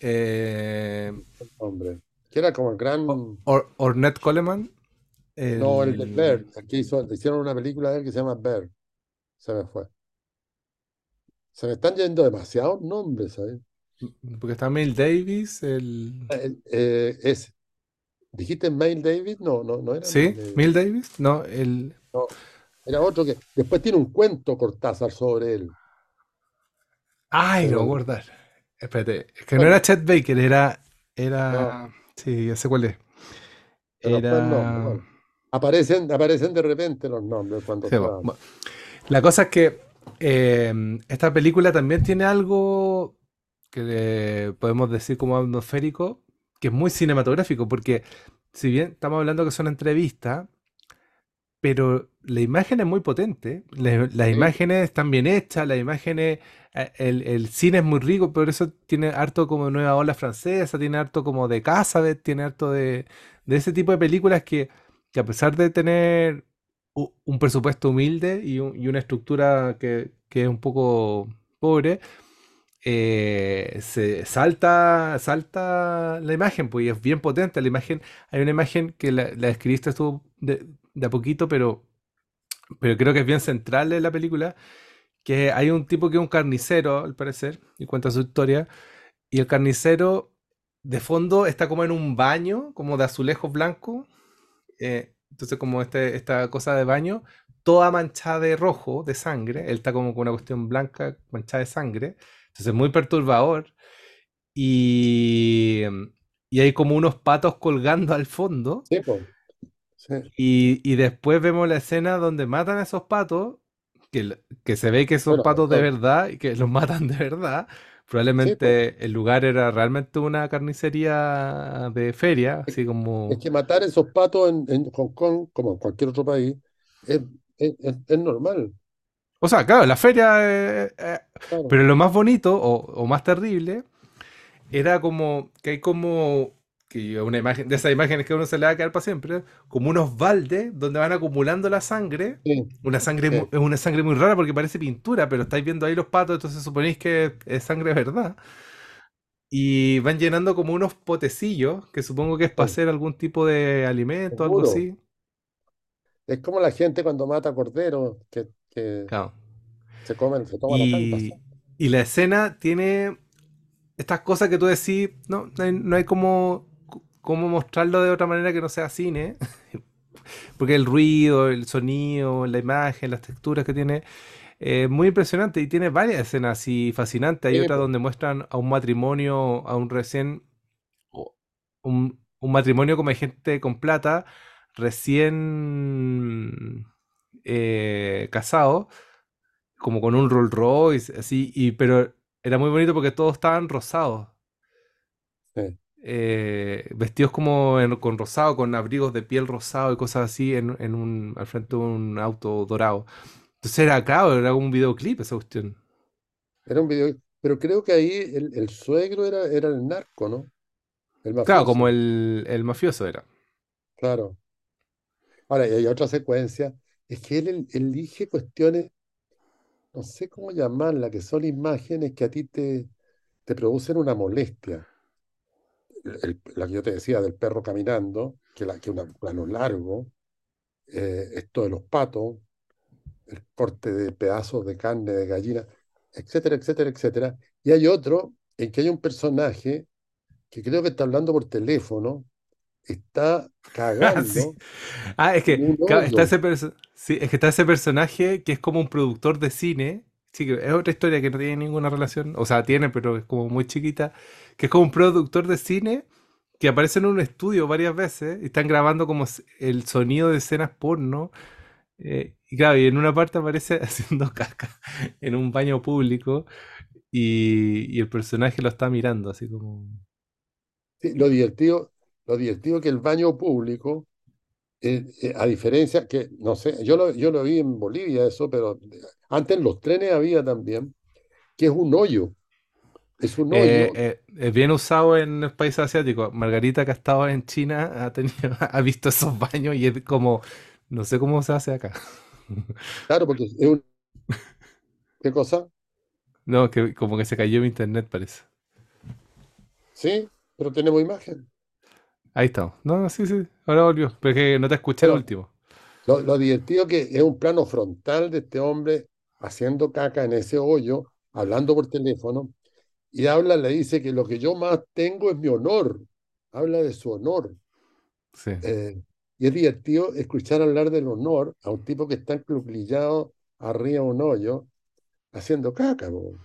eh, hombre, que era como el gran, Or- Ornette Coleman, no, el de Bear, hizo, hicieron una película de él que se llama Bear, se me fue. Se me están yendo demasiados nombres, ¿sabes? Porque está Miles Davis, el... Eh, eh, ¿dijiste Miles Davis? No, no, no era Miles ¿Sí? ¿Miles Davis? No, el... No, era otro que después tiene un cuento Cortázar sobre él. Ay, me voy a. Espérate, es que no era Chet Baker, era... no, Era... Sí, ya sé cuál es. Bueno, aparecen, aparecen de repente los nombres cuando sí, bueno. La cosa es que eh, esta película también tiene algo que le podemos decir como atmosférico, que es muy cinematográfico, porque si bien estamos hablando que son entrevistas, pero la imagen es muy potente, la- las Sí, imágenes están bien hechas, las imágenes, eh, el, el cine es muy rico, por eso tiene harto como de Nueva Ola Francesa, tiene harto como de Casabet, tiene harto de, de ese tipo de películas que, que a pesar de tener un presupuesto humilde y, un- y una estructura que, que es un poco pobre, eh, se salta, salta la imagen, pues y es bien potente la imagen. Hay una imagen que la, la describiste tú de, de a poquito, pero, pero creo que es bien central en la película, que hay un tipo que es un carnicero, al parecer, y cuenta su historia, y el carnicero de fondo está como en un baño, como de azulejos blancos, eh, entonces como este, esta cosa de baño, toda manchada de rojo, de sangre, él está como con una cuestión blanca manchada de sangre, entonces muy perturbador, y, y hay como unos patos colgando al fondo, sí, pues, sí, y, y después vemos la escena donde matan a esos patos, que, que se ve que son Bueno, patos de verdad y que los matan de verdad. sí, pues. Probablemente el lugar era realmente una carnicería de feria, Es, así es como... que matar esos patos en, en Hong Kong, como en cualquier otro país, es, es, es- es normal. O sea, claro, la feria... eh, eh, Claro. pero lo más bonito o, o más terrible era como que hay como... Que una imagen, de esas imágenes que a uno se le va a quedar para siempre, como unos baldes donde van acumulando la sangre Sí, Una sangre, sí, es una sangre muy rara porque parece pintura, pero estáis viendo ahí los patos, entonces suponéis que es sangre verdad. Y van llenando como unos potecillos, que supongo que es para sí, hacer algún tipo de alimento, algo así. Es como la gente cuando mata corderos, que, que Claro. se comen, se toma la tanta Y, sangre. y la escena tiene estas cosas que tú decís, no, no hay, no hay como, cómo mostrarlo de otra manera que no sea cine, porque el ruido, el sonido, la imagen, las texturas que tiene, Eh, muy impresionante y tiene varias escenas así fascinantes. Hay Sí, otra donde muestran a un matrimonio, a un recién, un, un matrimonio como de gente con plata, recién eh, casado, como con un Rolls Royce, así, y, pero era muy bonito porque todos estaban rosados. Eh, vestidos como en- con rosado, con abrigos de piel rosado y cosas así en, en un, al frente de un auto dorado. Entonces era, claro, era un videoclip esa cuestión. Era un video, pero creo que ahí el, el suegro era, era el narco, ¿no? El Claro, como el, el mafioso era. claro. Ahora, y hay otra secuencia, es que él, él elige cuestiones, no sé cómo llamarla, que son imágenes que a ti te, te producen una molestia. El- la que yo te decía del perro caminando, que, la, que un plano largo, eh, esto de los patos, el corte de pedazos de carne de gallina, etcétera, etcétera, etcétera. Y hay otro en que hay un personaje que creo que está hablando por teléfono, está Ah, sí. cagando Ah, es que está ese sí, es que está ese personaje que es como un productor de cine. Sí, es otra historia que no tiene ninguna relación. O sea, tiene, pero es como muy chiquita. Que es como un productor de cine que aparece en un estudio varias veces y están grabando como el sonido de escenas porno. eh, y claro, y en una parte aparece haciendo caca en un baño público y, y el personaje lo está mirando, así como. Sí, lo divertido, lo divertido que el baño público, eh, eh, a diferencia que, no sé, yo lo, yo lo vi en Bolivia eso, pero antes en los trenes había también, que es un hoyo, es un Eh, hoyo, eh, es bien usado en los países asiáticos. Margarita, que ha estado en China, ha tenido, ha visto esos baños y es como, no sé cómo se hace acá. claro, porque es un, ¿qué cosa? No, que como que se cayó mi internet, parece. Sí, pero tenemos imagen. Ahí estamos. No, no, sí, sí, ahora volvió. Pero es que no te escuché el último. lo, lo divertido que es un plano frontal de este hombre haciendo caca en ese hoyo, hablando por teléfono, y habla, le dice que lo que yo más tengo es mi honor. Habla de su honor. Sí. Eh, y es divertido escuchar hablar del honor a un tipo que está encruclillado arriba de un hoyo haciendo caca. de-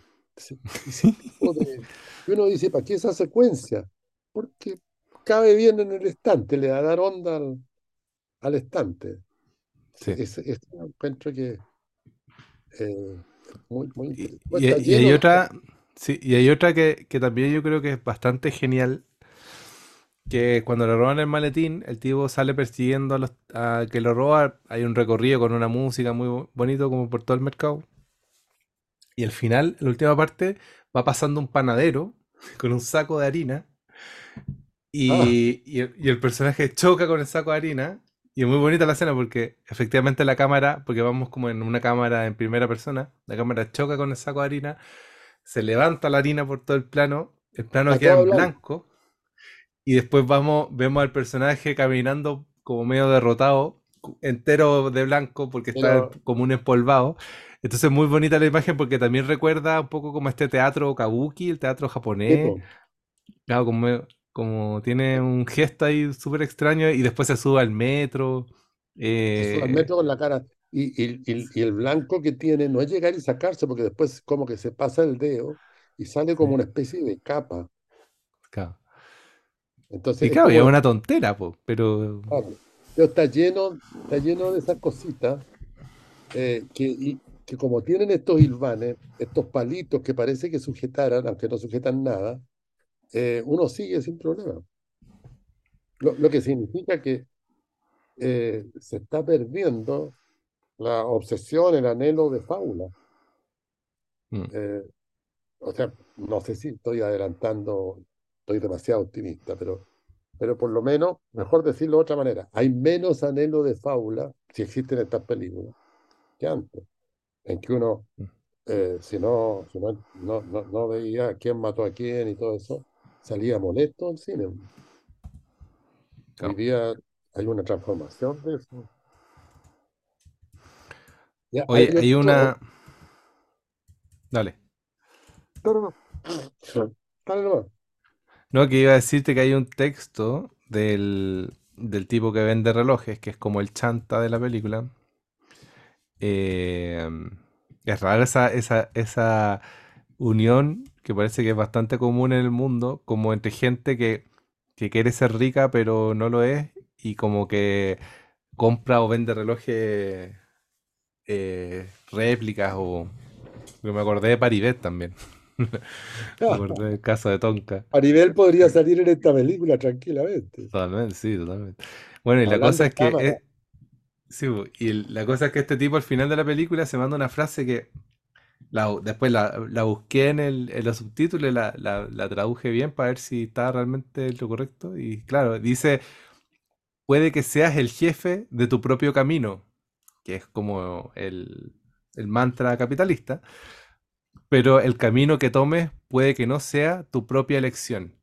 Y uno dice, ¿para qué esa secuencia? Porque cabe bien en el estante, le va a dar onda al, al estante. Sí. Es, es un encuentro que eh, muy, muy Y, interesante. Y- hay otra, sí, y hay otra que, que también yo creo que es bastante genial, que cuando le roban el maletín, el tipo sale persiguiendo a los a que lo roba, hay un recorrido con una música muy bo- bonito como por todo el mercado. Y al final, la última parte, va pasando un panadero con un saco de harina y, Ah. y el, y el personaje choca con el saco de harina. Y es muy bonita la escena porque efectivamente la cámara, porque vamos como en una cámara en primera persona, la cámara choca con el saco de harina, se levanta la harina por todo el plano, el plano queda en blanco. blanco y después vamos, vemos al personaje caminando como medio derrotado, entero de blanco porque está Pero- como un empolvado. Entonces muy bonita la imagen porque también recuerda un poco como este teatro kabuki, el teatro japonés. po. Claro, como, como tiene un gesto ahí súper extraño y después se sube al metro. Se sube al eh, metro con la cara. Y, y- y- y el blanco que tiene no es llegar y sacarse, porque después como que se pasa el dedo y sale como una especie de capa. claro. Entonces Y es claro, y es como, una tontera, po, pero claro, pero está lleno, está lleno de esas cositas eh, que, que como tienen estos hilvanes, estos palitos que parece que sujetaran, aunque no sujetan nada, eh, uno sigue sin problema. Lo, lo que significa que eh, se está perdiendo la obsesión, el anhelo de fábula. mm, Eh, o sea, no sé si estoy adelantando, estoy demasiado optimista, pero, pero por lo menos, mejor decirlo de otra manera, hay menos anhelo de fábula, si existen estas películas, que antes, en que uno, mm, eh, si no, si no, no, no, no veía quién mató a quién y todo eso, salía molesto al cine. Hoy claro. día hay una transformación de eso. Ya, Oye, hay una. Dale. No, no, no. Dale nomás. No, que iba a decirte que hay un texto del, del tipo que vende relojes, que es como el chanta de la película. Eh, es rara esa, esa, esa unión que parece que es bastante común en el mundo, como entre gente que, que quiere ser rica pero no lo es, y como que compra o vende relojes eh, réplicas o... Me acordé de Paribet también. Me acordé del caso de Tonka. Nivel podría salir en esta película tranquilamente. Totalmente, sí, totalmente. Bueno, y la cosa es que es- sí, y la cosa es que este tipo al final de la película se manda una frase que la, después la, la busqué en, el, en los subtítulos, la, la, la traduje bien para ver si estaba realmente lo correcto. Y claro, dice, puede que seas el jefe de tu propio camino, que es como el, el mantra capitalista, pero el camino que tomes puede que no sea tu propia elección.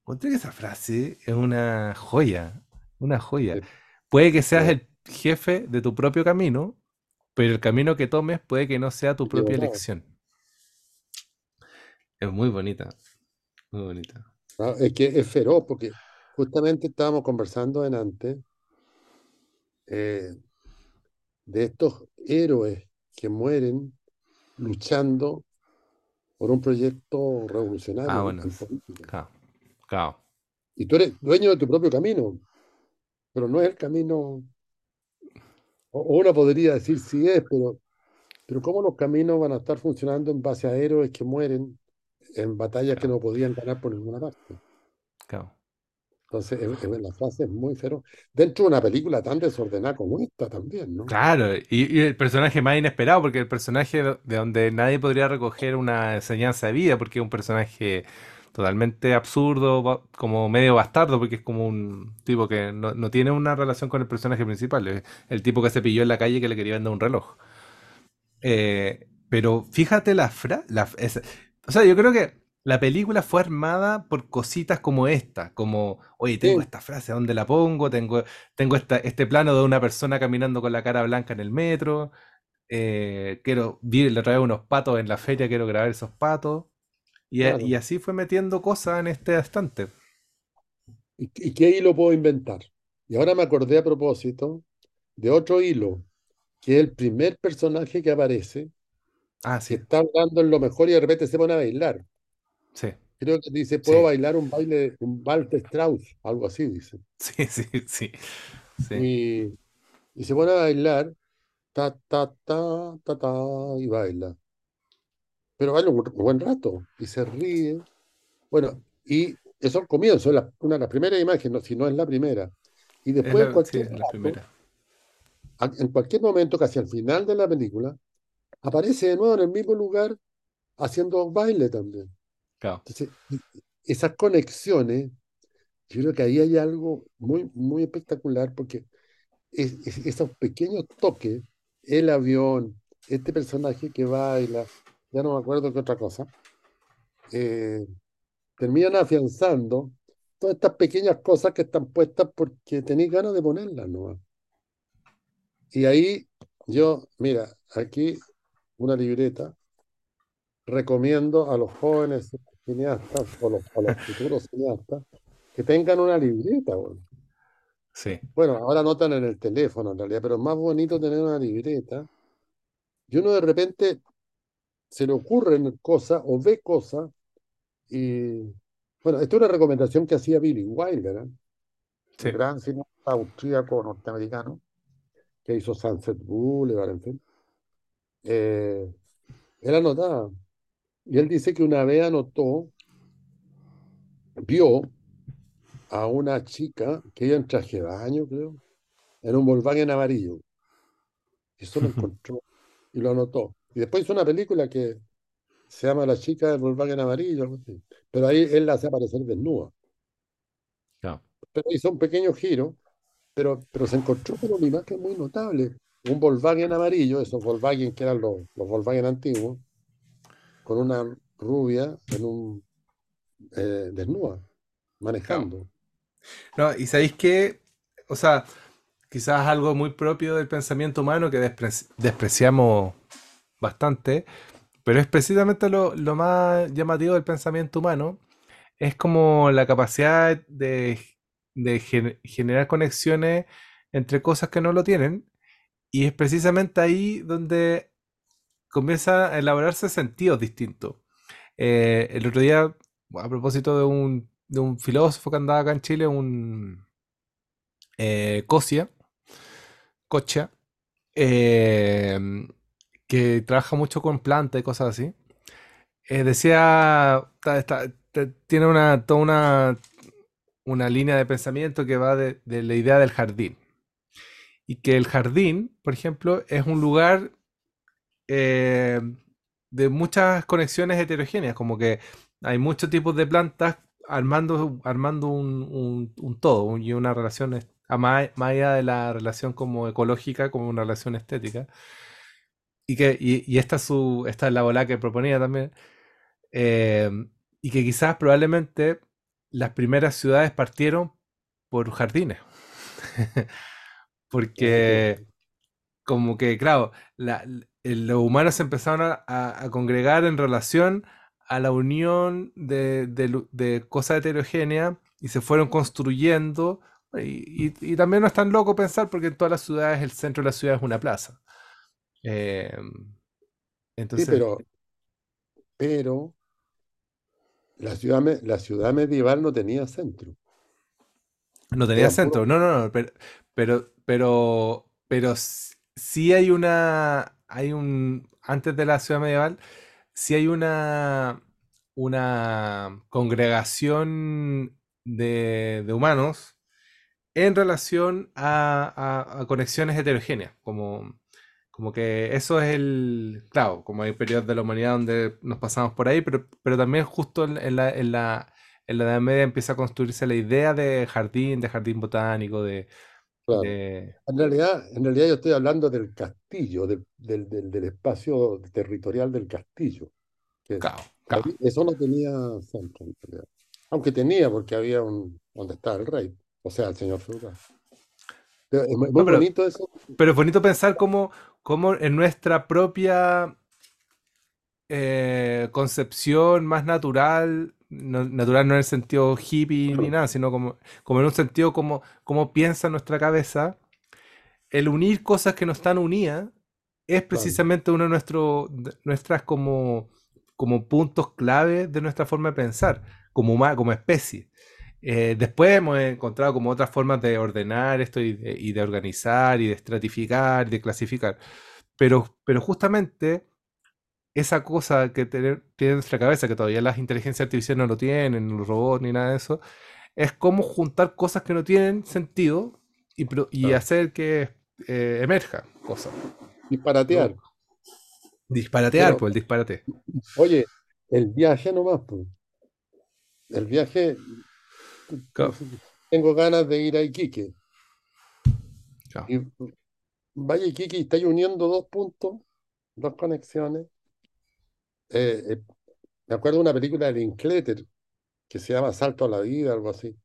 Encontré que esa frase es una joya, una joya. Puede que seas el jefe de tu propio camino, pero el camino que tomes puede que no sea tu propia elección. Es muy bonita, muy bonita. Es que es feroz porque justamente estábamos conversando en antes eh, de estos héroes que mueren luchando por un proyecto revolucionario Ah, en- bueno, claro. Y tú eres dueño de tu propio camino, pero no es el camino, o uno podría decir sí es, pero, pero ¿cómo los caminos van a estar funcionando en base a héroes que mueren en batallas que no podían ganar por ninguna parte? claro. Entonces, es- es- la frase es muy feroz. Dentro de una película tan desordenada como esta también, ¿no? Claro, y, y el personaje más inesperado, porque el personaje de donde nadie podría recoger una enseñanza de vida, porque es un personaje totalmente absurdo, como medio bastardo, porque es como un tipo que no, no tiene una relación con el personaje principal, es el tipo que se pilló en la calle que le quería vender un reloj. Eh, pero fíjate la frase, o sea, yo creo que la película fue armada por cositas como esta, como, oye, tengo Sí. esta frase, ¿a dónde la pongo? Tengo, tengo esta, este plano de una persona caminando con la cara blanca en el metro. eh, quiero, vi otra vez unos patos en la feria, quiero grabar esos patos. Y, así fue metiendo cosas en este estante. ¿Y, y qué hilo puedo inventar? Y ahora me acordé a propósito de otro hilo, que es el primer personaje que aparece, Ah, que está hablando en lo mejor y de repente se pone a bailar. sí, Creo que dice, puedo sí, bailar un baile, un Walter Strauss, algo así dice. sí, sí, sí, sí. Y, y se pone a bailar, ta, ta, ta, ta, ta, y baila. Pero baila un buen rato y se ríe. Bueno, y eso es el comienzo, la- una de las primeras imágenes, no, si no es la primera. Y Es después, en la, sí, cualquier la rato, primera. a- en cualquier momento, casi al final de la película, aparece de nuevo en el mismo lugar haciendo baile también. Claro, Entonces, esas conexiones, yo creo que ahí hay algo muy, muy espectacular porque es- es- esos pequeños toques, el avión, este personaje que baila, ya no me acuerdo qué otra cosa, eh, terminan afianzando todas estas pequeñas cosas que están puestas porque tenéis ganas de ponerlas, ¿no? Y ahí yo, mira, aquí una libreta, recomiendo a los jóvenes cineastas o los, a los futuros cineastas que tengan una libreta. Bueno, sí. Bueno, ahora notan en el teléfono en realidad, pero es más bonito tener una libreta. Y uno de repente se le ocurren cosas o ve cosas y, bueno, esto es una recomendación que hacía Billy Wilder, ¿eh? Sí, gran cineasta austríaco norteamericano que hizo Sunset Boulevard, en fin. Eh, él anotaba, y él dice que una vez anotó, vio a una chica que iba en traje de baño, creo, en un Volkswagen amarillo. Y eso lo encontró y lo anotó. Y después hizo una película que se llama La chica del Volkswagen amarillo, algo así. Pero ahí él la hace aparecer desnuda. Pero hizo un pequeño giro, pero, pero se encontró con una imagen muy notable. Un Volkswagen amarillo, esos Volkswagen que eran los, los Volkswagen antiguos, con una rubia en un eh, desnuda, manejando. No, y sabéis que, o sea, quizás algo muy propio del pensamiento humano que despre- despreciamos bastante, pero es precisamente lo, lo más llamativo del pensamiento humano, es como la capacidad de, de gen- generar conexiones entre cosas que no lo tienen, y es precisamente ahí donde comienza a elaborarse sentidos distintos. Eh, el otro día, a propósito de un, de un filósofo que andaba acá en Chile, un eh, Cosia, Cocha, eh, que trabaja mucho con plantas y cosas así, eh, decía, tiene una, toda una, una línea de pensamiento que va de, la idea del jardín. Y que el jardín, por ejemplo, es un lugar eh, de muchas conexiones heterogéneas, como que hay muchos tipos de plantas armando, armando un, un- todo y una relación más, más allá de la relación como ecológica, como una relación estética. Y que y, y esta, es su, esta es la bola que proponía también. eh, y que quizás probablemente las primeras ciudades partieron por jardines. Porque como que, claro, la- eh, los humanos se empezaron a, congregar en relación a la unión de, de de cosas heterogéneas y se fueron construyendo. Y, y- y también no es tan loco pensar porque en todas las ciudades el centro de la ciudad es una plaza. Eh, Sí, entonces, pero, pero la ciudad, la ciudad medieval no tenía centro. no tenía centro. No, no, no, pero, pero, pero, pero sí hay una, hay un, antes de la ciudad medieval, sí hay una, una congregación de, de humanos en relación a, a- a conexiones heterogéneas, como, como que eso es el, claro, como hay periodos de la humanidad donde nos pasamos por ahí, pero, pero también justo en, en la, en la, en la Edad Media empieza a construirse la idea de jardín, de jardín botánico, de, Claro. de... En realidad, en realidad yo estoy hablando del castillo, del, del, del- del espacio territorial del castillo. Que Claro, claro. eso no tenía centro, en realidad. Aunque tenía, porque había un donde estaba el rey, o sea, el señor feudal. Es muy, muy No, pero, bonito eso. pero es bonito pensar cómo, cómo en nuestra propia eh, concepción más natural, no- natural no en el sentido hippie ni nada, sino como, como en un sentido como, como piensa nuestra cabeza, el unir cosas que no están unidas es precisamente uno de nuestro- de nuestras como, como puntos clave de nuestra forma de pensar, como, como especie. Eh, después hemos encontrado como otras formas de ordenar esto y de, y de organizar y de estratificar y de clasificar. Pero, pero justamente esa cosa que tiene nuestra cabeza, que todavía las inteligencias artificiales no lo tienen, los robots ni nada de eso, es cómo juntar cosas que no tienen sentido y, y hacer que eh, emerja cosas. Disparatear. ¿no? Disparatear, Pero, pues el disparate. oye, el viaje nomás, pues. El viaje, Claro, tengo ganas de ir a Iquique. claro, Y vaya Iquique estáis uniendo dos puntos, dos conexiones. Eh, eh, me acuerdo de una película de Linklater que se llama Salto a la vida, algo así.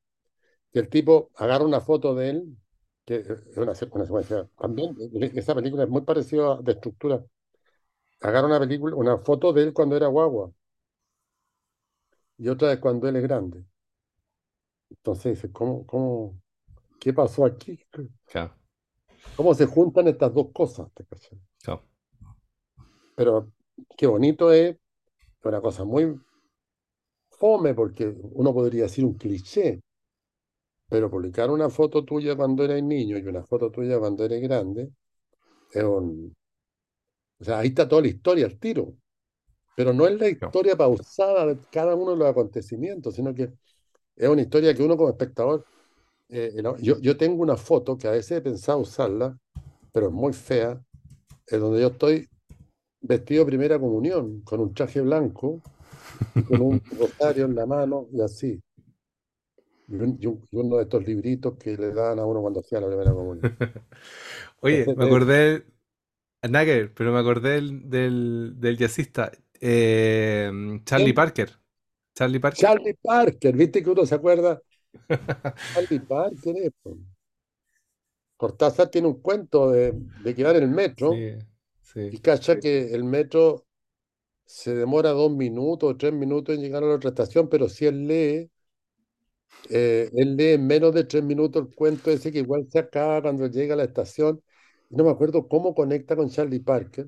Que el tipo agarra una foto de él, que es una, se- una secuencia. También, eh, esa película es muy parecida de estructura. Agarra una película, una foto de él cuando era guagua y otra de cuando él es grande. Entonces ¿cómo, cómo, qué pasó aquí? claro, ¿Cómo se juntan estas dos cosas? ¿Te cachai? claro. Pero qué bonito es, una cosa muy fome, porque uno podría decir un cliché, pero publicar una foto tuya cuando eres niño y una foto tuya cuando eres grande, es un... O sea, ahí está toda la historia al tiro, pero no es la historia pausada de cada uno de los acontecimientos, sino que es una historia que uno como espectador... eh, el- yo, yo tengo una foto que a veces he pensado usarla, pero es muy fea, es donde yo estoy vestido de primera comunión, con un traje blanco y con un rosario en la mano y así. Y, un- y un- y uno de estos libritos que le dan a uno cuando hacía la primera comunión. Oye, Entonces, me eh, acordé, nada que ver, pero me acordé del, del, del jazzista, eh, Charlie. Parker. Charlie Parker. Charlie Parker, ¿viste que uno se acuerda? Charlie Parker, po. Cortázar tiene un cuento de, de que va en el metro Sí, y cacha que el metro se demora dos minutos o tres minutos en llegar a la otra estación, pero si él lee, eh, él lee en menos de tres minutos el cuento ese que igual se acaba cuando llega a la estación. No me acuerdo cómo conecta con Charlie Parker,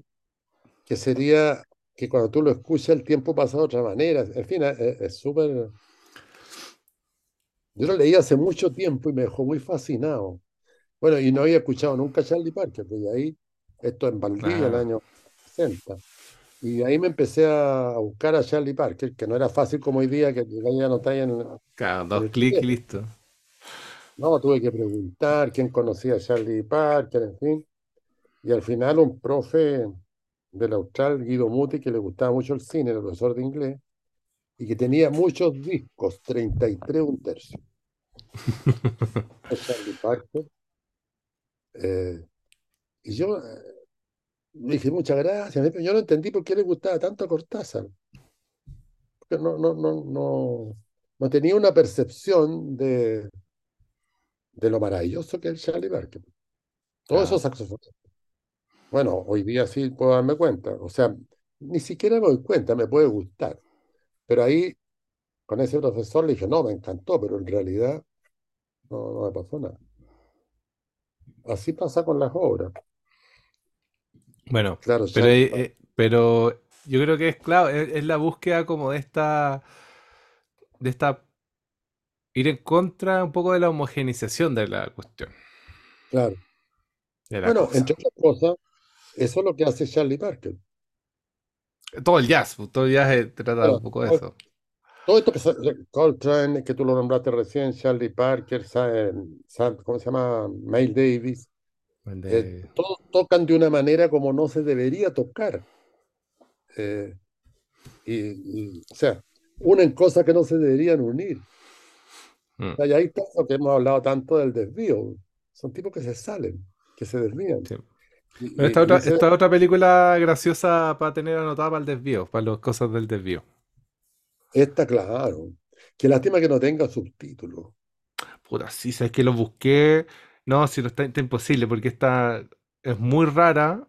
que sería que cuando tú lo escuchas el tiempo pasa de otra manera. En fin, es es súper... Yo lo leí hace mucho tiempo y me dejó muy fascinado. Bueno, y no había escuchado nunca a Charlie Parker, pues y ahí, esto en Valdivia, en el Ah, año 60. Y de ahí me empecé a buscar a Charlie Parker, que no era fácil como hoy día, que llegáis y anotáis en, claro, dos clics y listo. No, tuve que preguntar quién conocía a Charlie Parker, en fin. Y al final un profe del Austral, Guido Muti, que le gustaba mucho el cine, el profesor de inglés, y que tenía muchos discos, 33 un tercio, eh, y yo eh, le dije, muchas gracias, yo no entendí por qué le gustaba tanto a Cortázar. Porque no, no, no, no, no tenía una percepción de, de lo maravilloso que es Charlie Parker. Todos esos Claro. saxofonistas. Bueno, hoy día sí puedo darme cuenta. O sea, ni siquiera me doy cuenta, me puede gustar. Pero ahí, con ese profesor, le dije, no, me encantó, pero en realidad no, no me pasó nada. Así pasa con las obras. Bueno, Claro, pero, eh, eh, pero yo creo que es claro, es, es la búsqueda como de esta, de esta, ir en contra un poco de la homogenización de la cuestión, Claro. de la Bueno, cosa. entre otras cosas, eso es lo que hace Charlie Parker. Todo el jazz, pues, todo el jazz eh, trata Bueno, un poco de eso. todo esto que sa- Coltrane, que tú lo nombraste recién, Charlie Parker, sa- eh, sa- ¿cómo se llama? Miles Davis, El eh, de, todos tocan de una manera como no se debería tocar. Eh, y, y, o sea, unen cosas que no se deberían unir. Mm, O sea, y ahí está lo que hemos hablado tanto del desvío. Son tipos que se salen, que se desvían. sí. Pero esta otra, esta otra película graciosa para tener anotada para el desvío, para las cosas del desvío. está claro. Qué lástima que no tenga subtítulos. Puta, sí, sabes que lo busqué. No, si no está, está imposible, porque esta es muy rara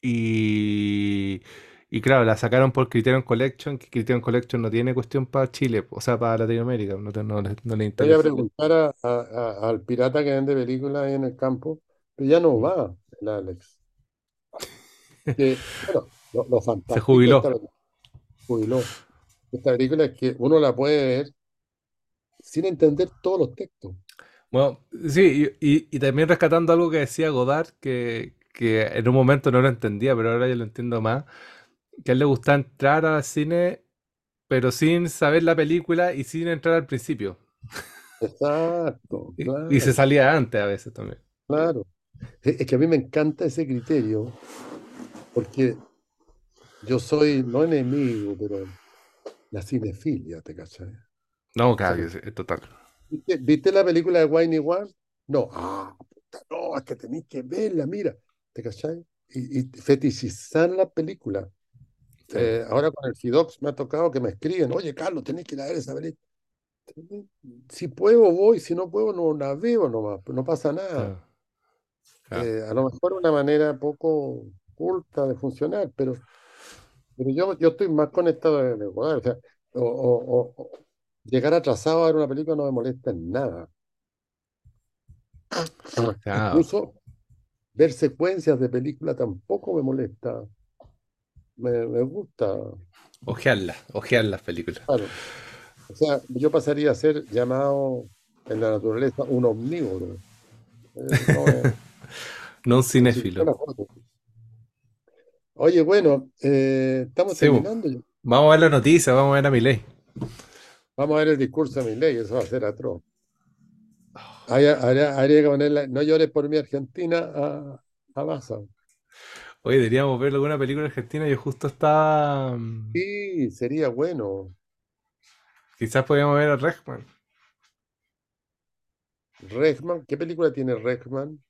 y, Y claro, la sacaron por Criterion Collection, que Criterion Collection no tiene cuestión para Chile, o sea, para Latinoamérica, no, no, le- no le Voy a interesa. preguntar a- a- a- al pirata que vende películas ahí en el campo, pero ya no va el Alex. Que, bueno, lo, lo Se fantástico de jubiló. esta jubiló. Esta película es que uno la puede ver sin entender todos los textos. Bueno, sí, y, y- y también rescatando algo que decía Godard, que, que en un momento no lo entendía, pero ahora ya lo entiendo más, que a él le gusta entrar al cine, pero sin saber la película y sin entrar al principio. Exacto, Y, claro, y se salía antes a veces también. claro. Es que a mí me encanta ese criterio, porque yo soy, no enemigo, pero la cinefilia, ¿te cachai? No, O sea, claro, que sí, es total. ¿viste, viste la película de Wayne One? No, ah, puta, no, es que tenéis que verla, mira, ¿te cachai? Y, y fetichizar la película. Sí. Eh, ahora con el Fidox me ha tocado que me escriben, oye, Carlos, tenéis que ir a ver esa película. Si puedo, voy, si no puedo, no la veo nomás, no pasa nada. Eh, a lo mejor una manera poco culta de funcionar, pero, pero yo, yo estoy más conectado de Godard, o sea, o- o- llegar atrasado a ver una película no me molesta en nada. Incluso ver secuencias de película tampoco me molesta. Me, me gusta, Ojearla, ojear las películas. claro. O sea, yo pasaría a ser llamado en la naturaleza un omnívoro. Eh, no No un cinéfilo. Oye, bueno, eh, estamos Sí, terminando. ya. Vamos a ver la noticia, vamos a ver a Milei. Vamos a ver el discurso de Milei, eso va a ser atroz. Habría, que ponerle, no llores por mi Argentina a, a. Oye, deberíamos ver alguna película argentina. Yo justo estaba. mm, Sí, sería bueno. Quizás podríamos ver a Regman. Regman, ¿qué película tiene Regman?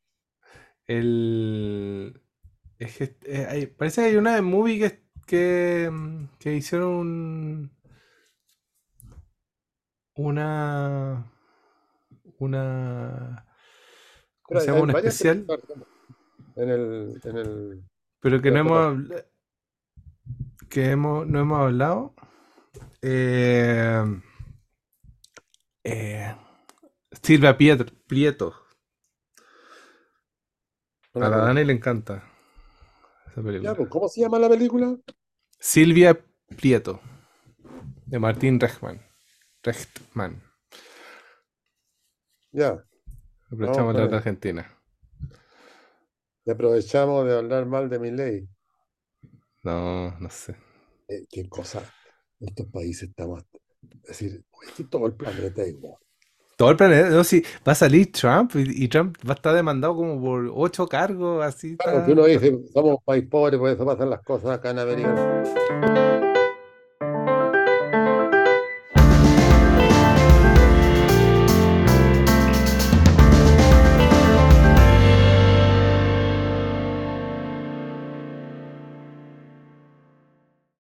El. Es que eh, hay- parece que hay una de movie que, que, mm, que hicieron un- una. Una. ¿Cómo Pero se llama? Un especial. en el, en el, Pero que no hemos, que hemos, no hemos hablado. Eh, eh, Silvia Pietro- Prieto. No A la. Dani le encanta esa Ya, película. pues, ¿cómo se llama la película? Silvia Prieto. De Martín Rechtman. Rechtman. Ya, Aprovechamos con la él. Argentina. Y aprovechamos de hablar mal de Milei. No, no sé. Eh, qué cosa, estos países estamos, es decir, es que todo el planeta es igual. Todo el planeta, no, sí, va a salir Trump y, y Trump va a estar demandado como por ocho cargos, así Claro, que uno está. dice, somos un país pobre, por eso pasan las cosas acá en América.